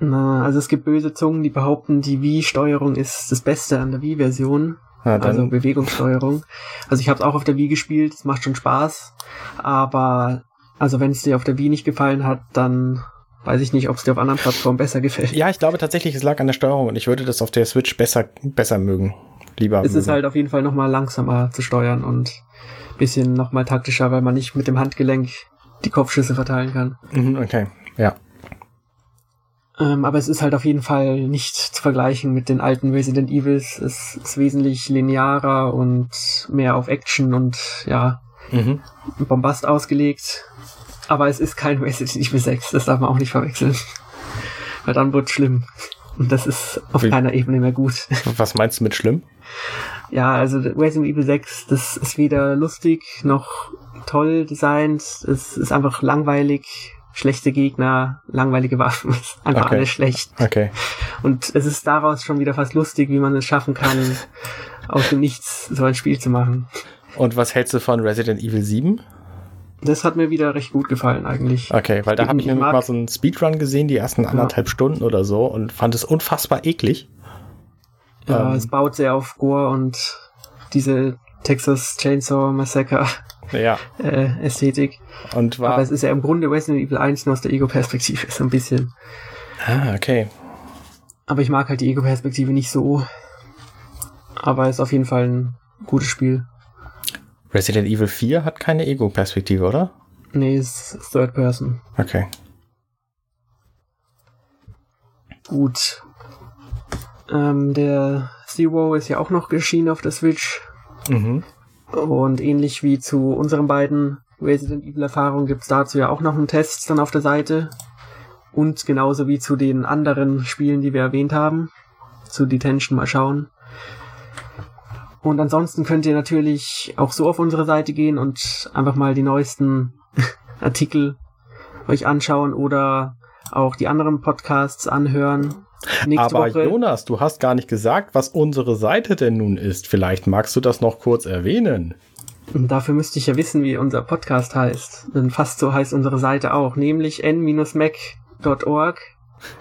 Na, also es gibt böse Zungen, die behaupten, die Wii-Steuerung ist das Beste an der Wii-Version. Ja, also Bewegungssteuerung. Also ich habe es auch auf der Wii gespielt, es macht schon Spaß, aber also wenn es dir auf der Wii nicht gefallen hat, dann weiß ich nicht, ob es dir auf anderen Plattformen besser gefällt. Ja, ich glaube tatsächlich, es lag an der Steuerung und ich würde das auf der Switch besser, besser mögen. Lieber. Es mögen. ist halt auf jeden Fall nochmal langsamer zu steuern und bisschen nochmal taktischer, weil man nicht mit dem Handgelenk die Kopfschüsse verteilen kann. Mhm, okay, ja. Ähm, aber es ist halt auf jeden Fall nicht zu vergleichen mit den alten Resident Evils. Es ist wesentlich linearer und mehr auf Action und ja, mhm. Bombast ausgelegt. Aber es ist kein Resident Evil 6, das darf man auch nicht verwechseln. Weil dann wird schlimm. Und das ist auf Wie? keiner Ebene mehr gut. Was meinst du mit schlimm? Ja, also Resident Evil 6, das ist weder lustig noch toll designt. Es ist einfach langweilig, schlechte Gegner, langweilige Waffen. einfach okay. alles schlecht. Okay. Und es ist daraus schon wieder fast lustig, wie man es schaffen kann, aus dem Nichts so ein Spiel zu machen. Und was hältst du von Resident Evil 7? Das hat mir wieder recht gut gefallen eigentlich. Okay, weil da habe ich nämlich mal so einen Speedrun gesehen, die ersten anderthalb ja. Stunden oder so und fand es unfassbar eklig. Ja, ähm, es baut sehr auf Gore und diese Texas Chainsaw Massacre ja. äh, Ästhetik. Und war Aber es ist ja im Grunde Resident Evil 1 nur aus der Ego-Perspektive, so ein bisschen. Ah, okay. Aber ich mag halt die Ego-Perspektive nicht so. Aber es ist auf jeden Fall ein gutes Spiel. Resident Evil 4 hat keine Ego-Perspektive, oder? Nee, es ist Third Person. Okay. Gut. Ähm, der Zero ist ja auch noch geschienen auf der Switch. Mhm. Und ähnlich wie zu unseren beiden Resident Evil-Erfahrungen gibt es dazu ja auch noch einen Test dann auf der Seite. Und genauso wie zu den anderen Spielen, die wir erwähnt haben. Zu Detention mal schauen. Und ansonsten könnt ihr natürlich auch so auf unsere Seite gehen und einfach mal die neuesten Artikel euch anschauen oder auch die anderen Podcasts anhören. Nächste Aber Woche, Jonas, du hast gar nicht gesagt, was unsere Seite denn nun ist. Vielleicht magst du das noch kurz erwähnen. Und dafür müsste ich ja wissen, wie unser Podcast heißt. Denn fast so heißt unsere Seite auch, nämlich n-mac.org.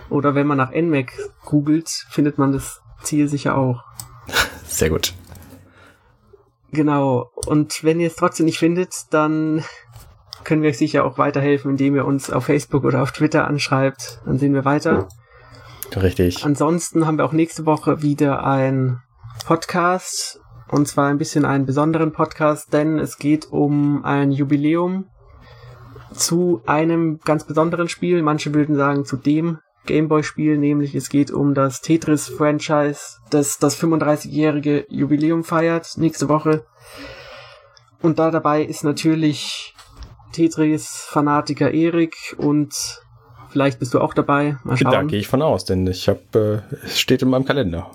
Oder wenn man nach nmac googelt, findet man das Ziel sicher auch. Sehr gut. Genau. Und wenn ihr es trotzdem nicht findet, dann können wir euch sicher auch weiterhelfen, indem ihr uns auf Facebook oder auf Twitter anschreibt. Dann sehen wir weiter. Richtig. Ansonsten haben wir auch nächste Woche wieder ein Podcast. Und zwar ein bisschen einen besonderen Podcast, denn es geht um ein Jubiläum zu einem ganz besonderen Spiel. Manche würden sagen zu dem Gameboy-Spiel, nämlich es geht um das Tetris-Franchise, das das 35-jährige Jubiläum feiert nächste Woche. Und da dabei ist natürlich Tetris-Fanatiker Erik und vielleicht bist du auch dabei. Mal schauen. Da gehe ich von aus, denn ich habe, äh, es steht in meinem Kalender.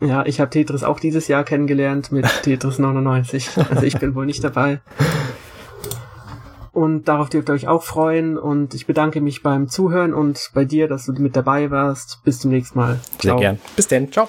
Ja, ich habe Tetris auch dieses Jahr kennengelernt mit Tetris 99. Also ich bin wohl nicht dabei. Und darauf dürft ihr euch auch freuen. Und ich bedanke mich beim Zuhören und bei dir, dass du mit dabei warst. Bis zum nächsten Mal. Ciao. Sehr gern. Bis denn. Ciao.